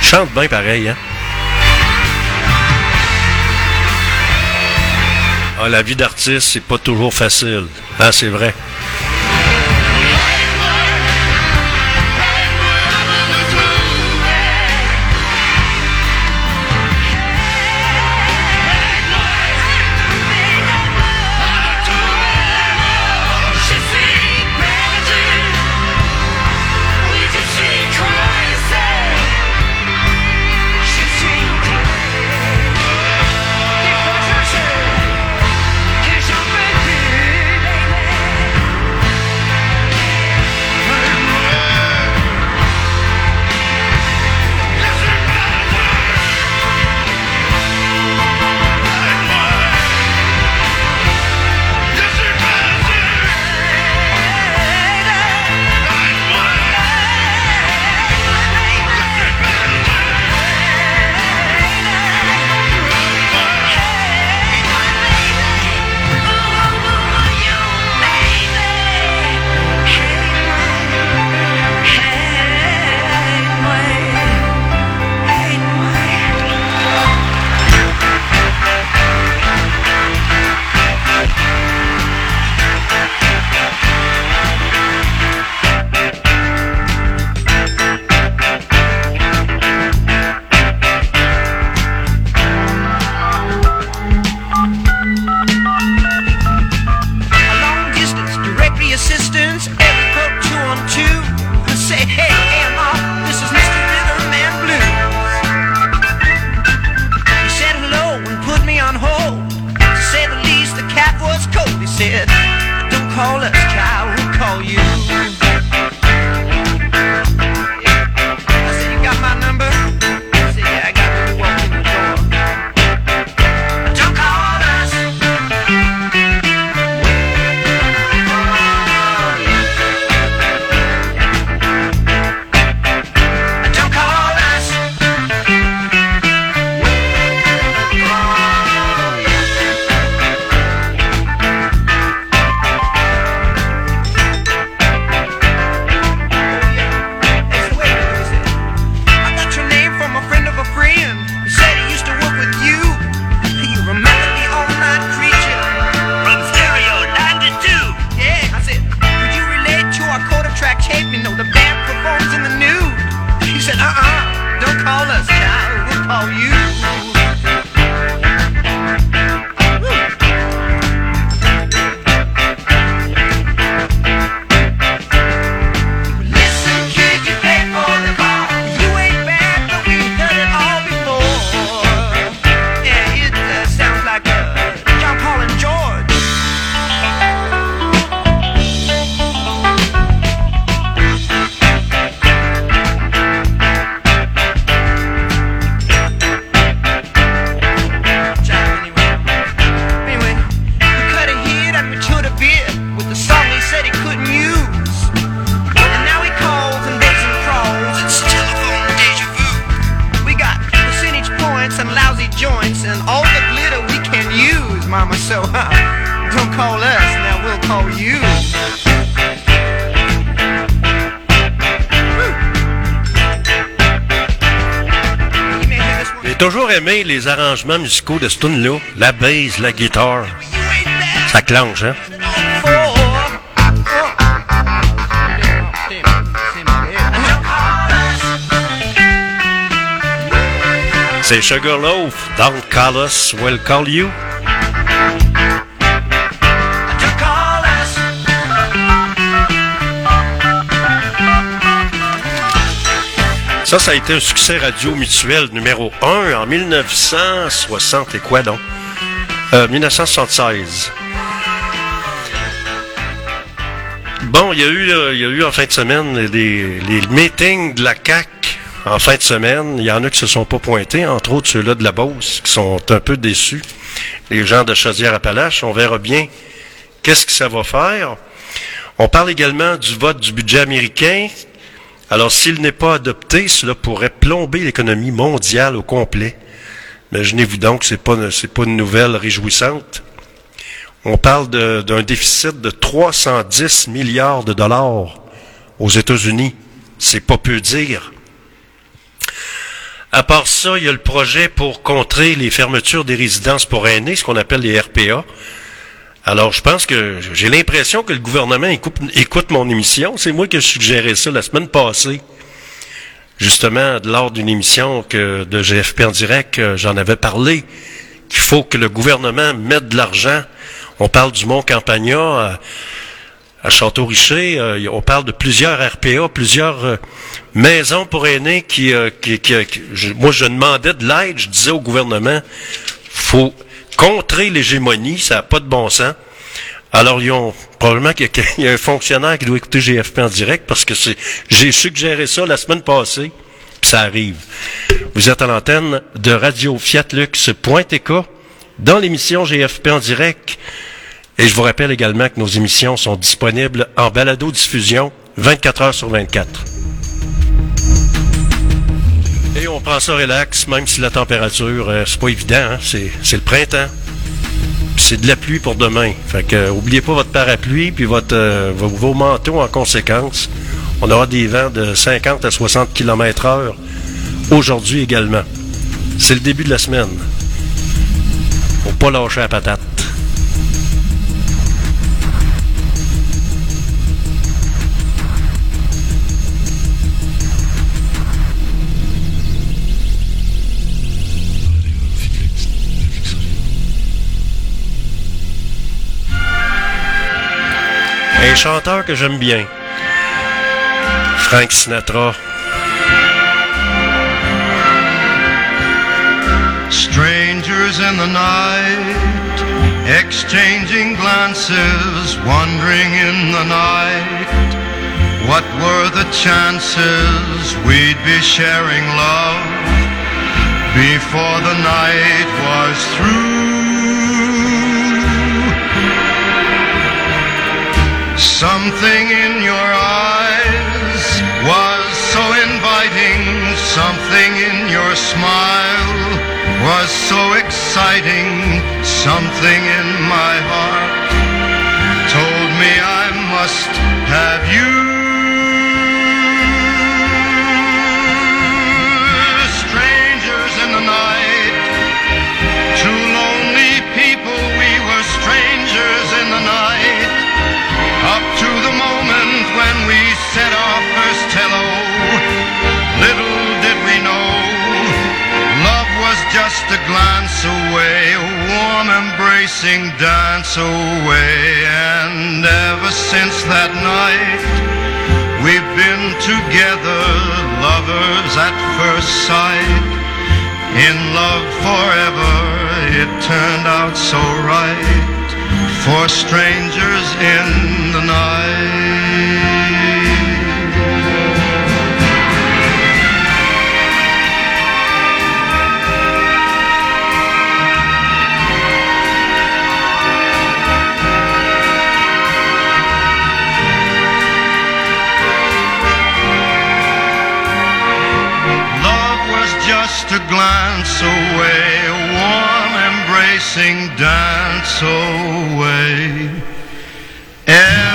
Chante bien pareil, hein? Ah, la vie d'artiste, c'est pas toujours facile. Ah, c'est vrai. Toujours aimé les arrangements musicaux de ce tune-là. La bass, la guitare. Ça clenche, hein? C'est Sugarloaf. Don't call us, we'll call you. Ça, ça a été un succès radio mutuel numéro 1 en 1960 et quoi donc? Euh, 1976. Bon, il y a eu, y a eu en fin de semaine les meetings de la CAC en fin de semaine. Il y en a qui se sont pas pointés, entre autres ceux-là de la Beauce, qui sont un peu déçus. Les gens de Chaudière-Appalaches, on verra bien qu'est-ce que ça va faire. On parle également du vote du budget américain. Alors, s'il n'est pas adopté, cela pourrait plomber l'économie mondiale au complet. Imaginez-vous donc, c'est pas, c'est pas une nouvelle réjouissante. On parle d'un déficit de 310 milliards de dollars aux États-Unis. C'est pas peu dire. À part ça, il y a le projet pour contrer les fermetures des résidences pour aînés, ce qu'on appelle les RPA. Alors, je pense que j'ai l'impression que le gouvernement écoute, mon émission. C'est moi qui ai suggéré ça la semaine passée. Justement, lors d'une émission que, de GFP en direct, euh, j'en avais parlé, qu'il faut que le gouvernement mette de l'argent. On parle du Mont Campagna à, à Château-Richer. euh, on parle de plusieurs RPA, plusieurs euh, maisons pour aînés qui, euh, qui, qui- moi, je demandais de l'aide. Je disais au gouvernement, faut contrer l'hégémonie, ça n'a pas de bon sens. Alors, ils ont probablement qu'il y, y a un fonctionnaire qui doit écouter GFP en direct parce que j'ai suggéré ça la semaine passée, puis ça arrive. Vous êtes à l'antenne de Radio Fiatlux.tk dans l'émission GFP en direct. Et je vous rappelle également que nos émissions sont disponibles en balado-diffusion 24 heures sur 24. Et on prend ça relax, même si la température, euh, c'est pas évident, hein, c'est, le printemps. Puis c'est de la pluie pour demain. Fait que euh, oubliez pas votre parapluie puis votre euh, vos, vos manteaux en conséquence. On aura des vents de 50 à 60 km heure aujourd'hui également. C'est le début de la semaine. Faut pas lâcher la patate. Un chanteur que j'aime bien. Frank Sinatra. Strangers in the night, exchanging glances, wandering in the night. What were the chances we'd be sharing love before the night was through? Something in your eyes was so inviting, something in your smile was so exciting, something in my heart told me I must have you. Embracing dance away. And ever since that night, we've been together, lovers at first sight. In love forever, it turned out so right for strangers in the night. Just a glance away, a warm embracing dance away. Ever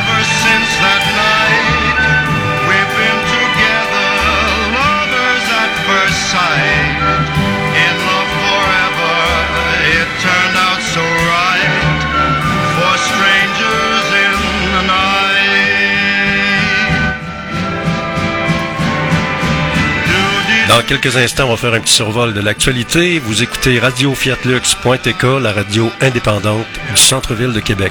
Dans quelques instants, on va faire un petit survol de l'actualité. Vous écoutez Radio Fiatlux.tk, la radio indépendante du centre-ville de Québec.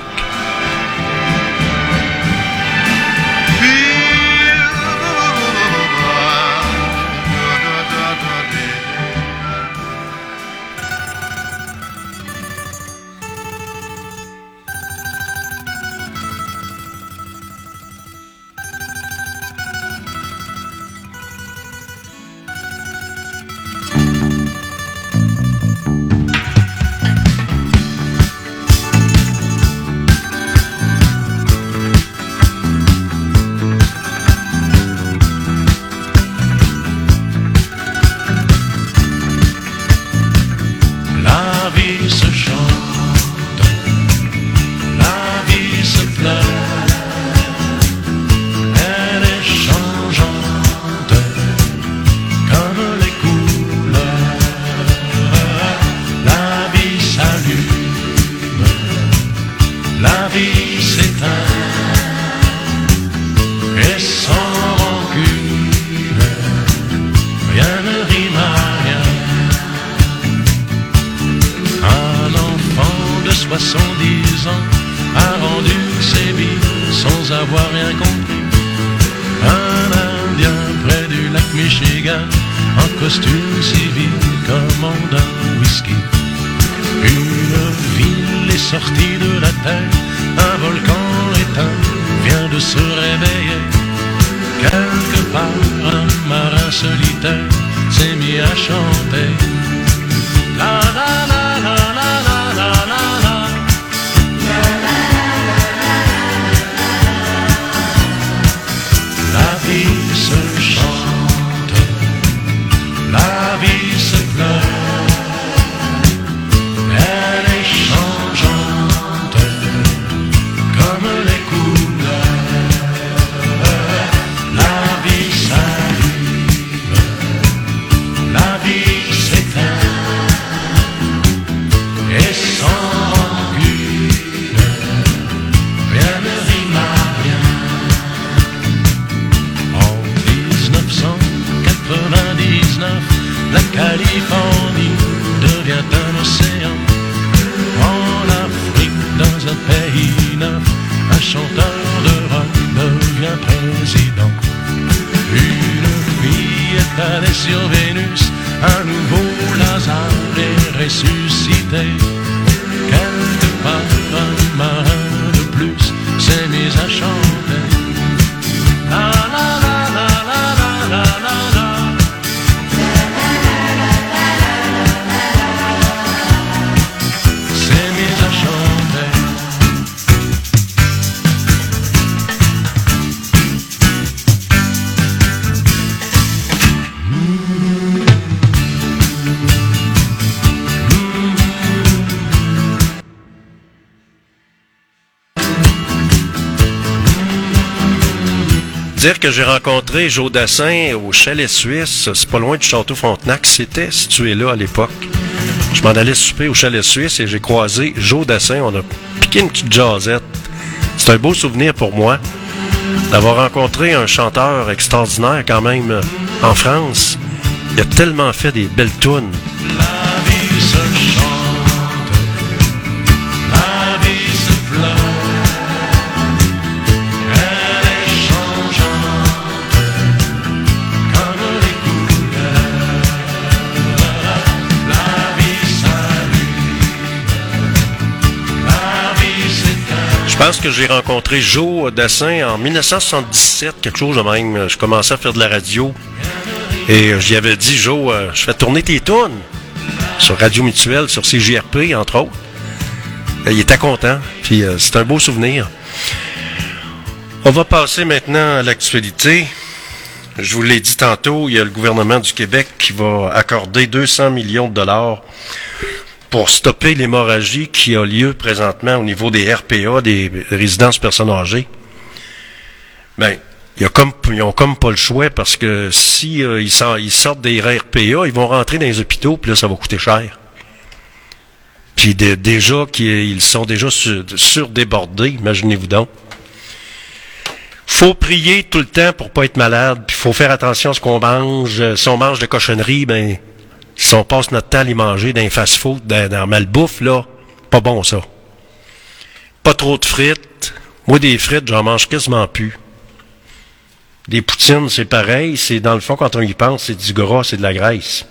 Dire que j'ai rencontré Joe Dassin au chalet suisse, c'est pas loin du château Frontenac, c'était situé là à l'époque. Je m'en allais souper au chalet suisse et j'ai croisé Joe Dassin, on a piqué une petite jasette. C'est un beau souvenir pour moi d'avoir rencontré un chanteur extraordinaire quand même euh, en France. Il a tellement fait des belles tunes. Je pense que j'ai rencontré Joe Dassin en 1977, quelque chose de même. Je commençais à faire de la radio. Et euh, j'y avais dit, Joe, euh, je fais tourner tes tunes sur Radio Mutuelle, sur CJRP, entre autres. Euh, Il était content, puis c'est un beau souvenir. On va passer maintenant à l'actualité. Je vous l'ai dit tantôt, il y a le gouvernement du Québec qui va accorder 200 millions de dollars pour stopper l'hémorragie qui a lieu présentement au niveau des RPA, des résidences personnes âgées. Ben, ils ont comme pas le choix parce que si euh, ils, sort- ils sortent des RPA, ils vont rentrer dans les hôpitaux, puis là, ça va coûter cher. Puis dé- déjà qu'ils sont déjà sur- surdébordés, imaginez-vous donc. Faut prier tout le temps pour pas être malade, puis faut faire attention à ce qu'on mange. Euh, Si on mange de cochonneries, ben si on passe notre temps à les manger dans les fast-food, dans, malbouffe, là, pas bon ça. Pas trop de frites. Moi, des frites, j'en mange quasiment plus. Des poutines, c'est pareil. C'est dans le fond, quand on y pense, c'est du gras, c'est de la graisse.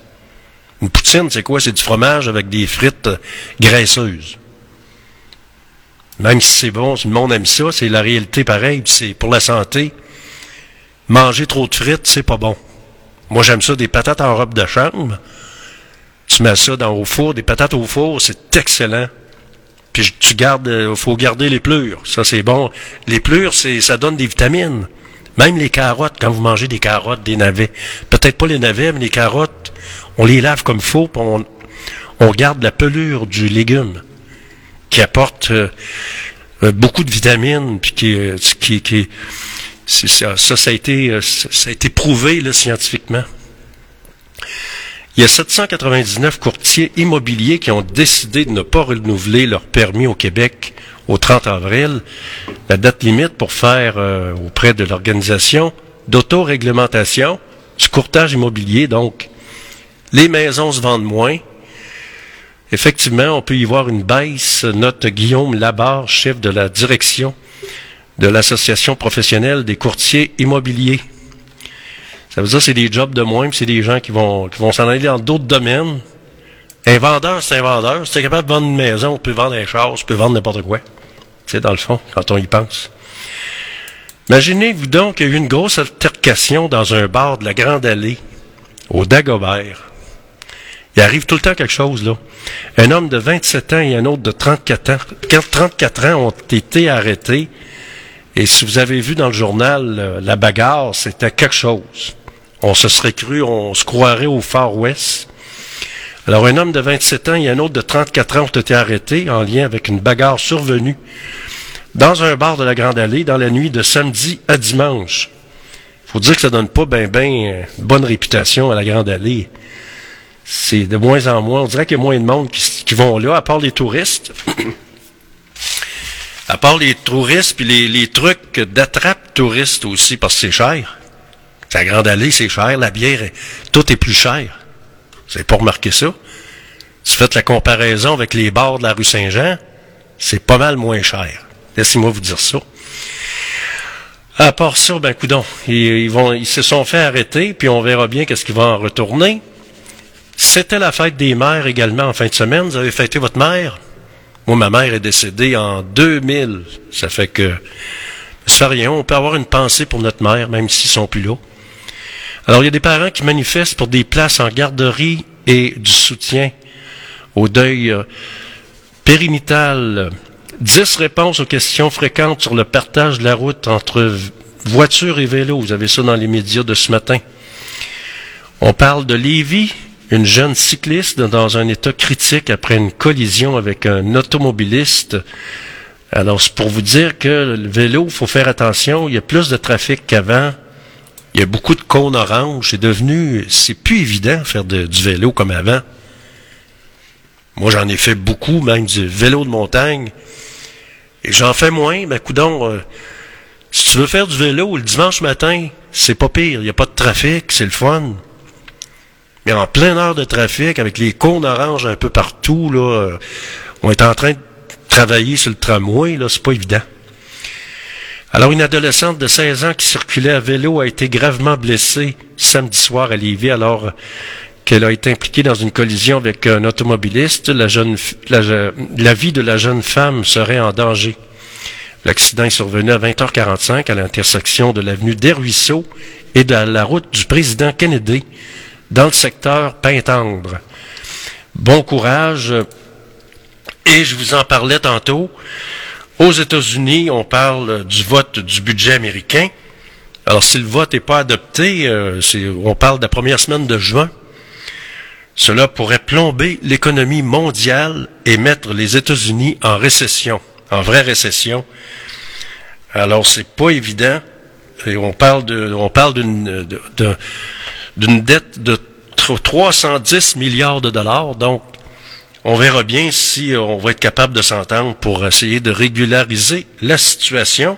Une poutine, c'est quoi? C'est du fromage avec des frites euh, graisseuses. Même si c'est bon, si le monde aime ça, c'est la réalité pareil, puis c'est pour la santé. Manger trop de frites, c'est pas bon. Moi, j'aime ça, des patates en robe de chambre. Tu mets ça dans au four, des patates au four, c'est excellent. Puis tu gardes, il faut garder les plures. Ça, c'est bon. Les plures, c'est, ça donne des vitamines. Même les carottes, quand vous mangez des carottes, des navets. Peut-être pas les navets, mais les carottes, on les lave comme il puis on, on garde la pelure du légume qui apporte euh, euh, beaucoup de vitamines, puis qui, euh, qui, qui ça, ça, ça a été, euh, ça a été prouvé là, scientifiquement. Il y a 799 courtiers immobiliers qui ont décidé de ne pas renouveler leur permis au Québec au 30 avril, la date limite pour faire euh, auprès de l'organisation d'autoréglementation du courtage immobilier. Donc, les maisons se vendent moins, Effectivement, on peut y voir une baisse, note Guillaume Labarre, chef de la direction de l'Association professionnelle des courtiers immobiliers. Ça veut dire que c'est des jobs de moins, puis c'est des gens qui vont, qui vont s'en aller dans d'autres domaines. Un vendeur, c'est un vendeur. Si tu es capable de vendre une maison, tu peux vendre un char, tu peux vendre n'importe quoi. C'est dans le fond, quand on y pense. Imaginez-vous donc qu'il y a eu une grosse altercation dans un bar de la Grande Allée, au Dagobert. Il arrive tout le temps quelque chose, là. Un homme de 27 ans et un autre de 34 ans, 34 ans ont été arrêtés. Et si vous avez vu dans le journal, euh, la bagarre, c'était quelque chose. On se serait cru, on se croirait au Far West. Alors, un homme de 27 ans et un autre de 34 ans ont été arrêtés en lien avec une bagarre survenue dans un bar de la Grande Allée dans la nuit de samedi à dimanche. Faut dire que ça donne pas ben ben bonne réputation à la Grande Allée. C'est de moins en moins. On dirait qu'il y a moins de monde qui, qui vont là, à part les touristes. (coughs) à part les touristes puis les, les trucs d'attrape touristes aussi, parce que c'est cher. La Grande Allée, c'est cher. La bière, tout est plus cher. Vous n'avez pas remarqué ça? Si vous faites la comparaison avec les bars de la rue Saint-Jean, c'est pas mal moins cher. Laissez-moi vous dire ça. À part ça, ben coudon, ils, se sont fait arrêter, puis on verra bien qu'est-ce qu'ils vont en retourner. C'était la fête des mères également en fin de semaine. Vous avez fêté votre mère? Moi, ma mère est décédée en 2000. Ça fait que, ça rien. On peut avoir une pensée pour notre mère, même s'ils sont plus là. Alors, il y a des parents qui manifestent pour des places en garderie et du soutien au deuil euh, périnatal. Dix réponses aux questions fréquentes sur le partage de la route entre voiture et vélo. Vous avez ça dans les médias de ce matin. On parle de Lévi, une jeune cycliste dans un état critique après une collision avec un automobiliste. Alors, c'est pour vous dire que le vélo, il faut faire attention. Il y a plus de trafic qu'avant. Il y a beaucoup de cônes oranges. C'est devenu, c'est plus évident de faire du vélo comme avant. Moi, j'en ai fait beaucoup, même du vélo de montagne. Et j'en fais moins, ben, coudon, euh, si tu veux faire du vélo le dimanche matin, c'est pas pire. Il n'y a pas de trafic, c'est le fun. Mais en pleine heure de trafic, avec les cônes oranges un peu partout, là, euh, on est en train de travailler sur le tramway, là, c'est pas évident. Alors, une adolescente de 16 ans qui circulait à vélo a été gravement blessée samedi soir à Lévis alors qu'elle a été impliquée dans une collision avec un automobiliste. La, vie de la jeune femme serait en danger. L'accident est survenu à 20h45 à l'intersection de l'avenue des Ruisseaux et de la route du président Kennedy dans le secteur Pintendre. Bon courage. Et je vous en parlais tantôt. Aux États-Unis, on parle du vote du budget américain. Alors, si le vote n'est pas adopté, euh, on parle de la première semaine de juin. Cela pourrait plomber l'économie mondiale et mettre les États-Unis en récession, en vraie récession. Alors, c'est pas évident. Et on parle de, on parle d'une, d'une dette de tr- 310 milliards de dollars. Donc, on verra bien si euh, on va être capable de s'entendre pour essayer de régulariser la situation.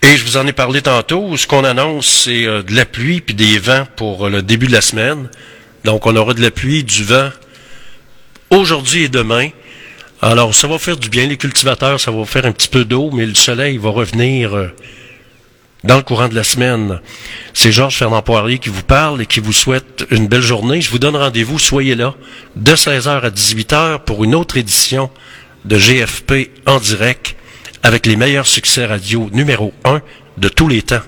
Et je vous en ai parlé tantôt. Ce qu'on annonce, c'est euh, de la pluie puis des vents pour euh, le début de la semaine. Donc, on aura de la pluie, du vent aujourd'hui et demain. Alors, ça va faire du bien. Les cultivateurs, ça va faire un petit peu d'eau, mais le soleil va revenir dans le courant de la semaine. C'est Georges Fernand Poirier qui vous parle et qui vous souhaite une belle journée. Je vous donne rendez-vous, soyez là, de 16h à 18h pour une autre édition de GFP en direct avec les meilleurs succès radio numéro 1 de tous les temps.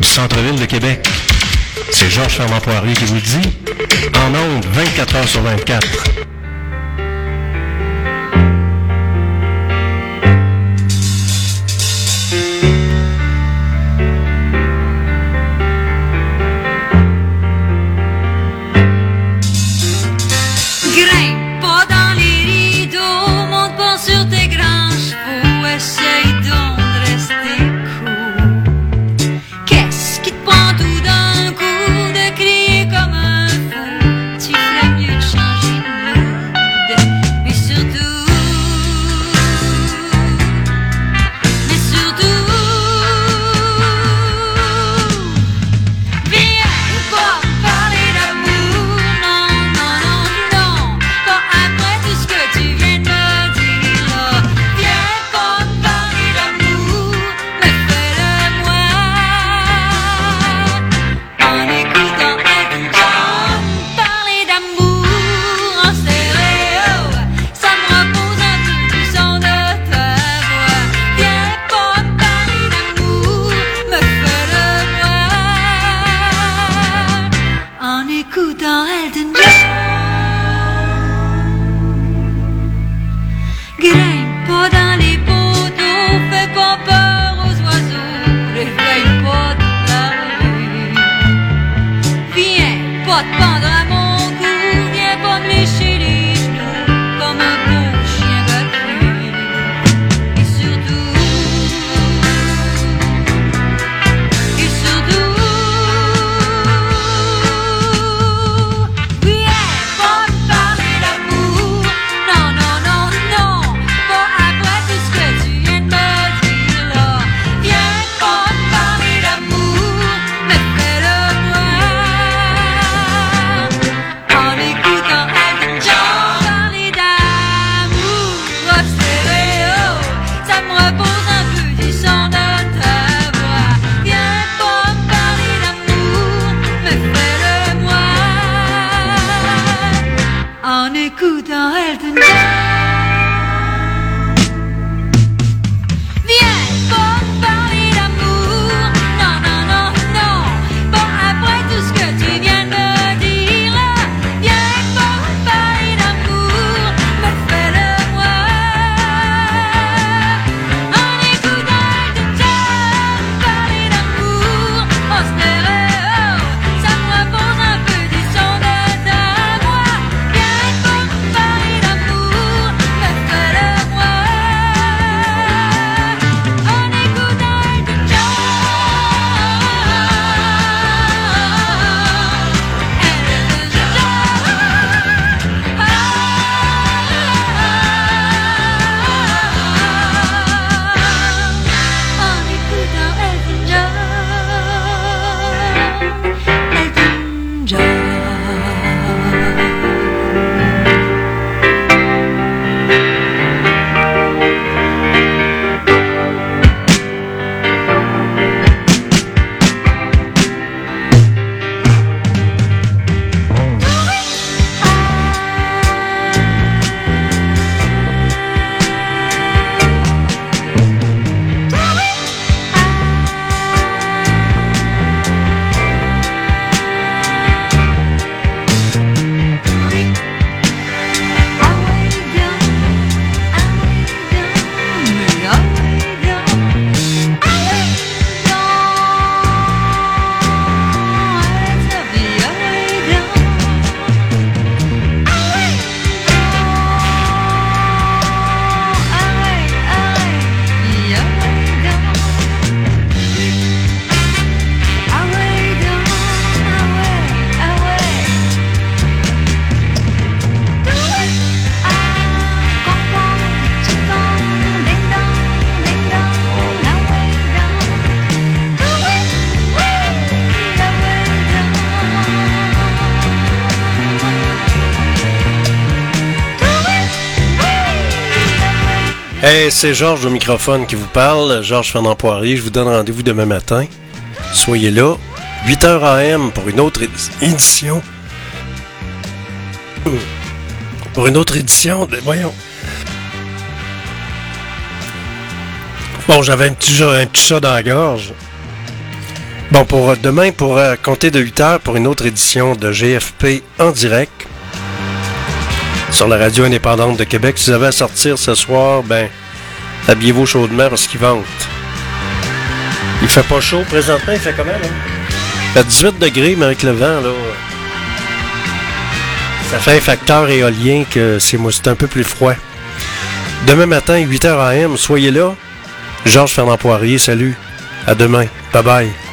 du centre-ville de Québec. C'est Georges Fermant-Poirier qui vous le dit. En ondes, 24 heures sur 24. C'est Georges au microphone qui vous parle. Georges Fernand Poirier. Je vous donne rendez-vous demain matin. Soyez là. 8h AM pour une autre édi- édition. Pour une autre édition de. Voyons. Bon, j'avais un petit, un chat dans la gorge. Bon, pour euh, demain, pour euh, compter de 8h pour une autre édition de GFP en direct sur la radio indépendante de Québec. Si vous avez à sortir ce soir, ben, habillez-vous chaudement parce qu'il vente. Il fait pas chaud présentement, il fait quand même. Il fait 18 degrés, mais avec le vent, là. Ça fait un facteur éolien que c'est un peu plus froid. Demain matin, 8h AM, soyez là. Georges Fernand Poirier, salut. À demain. Bye bye.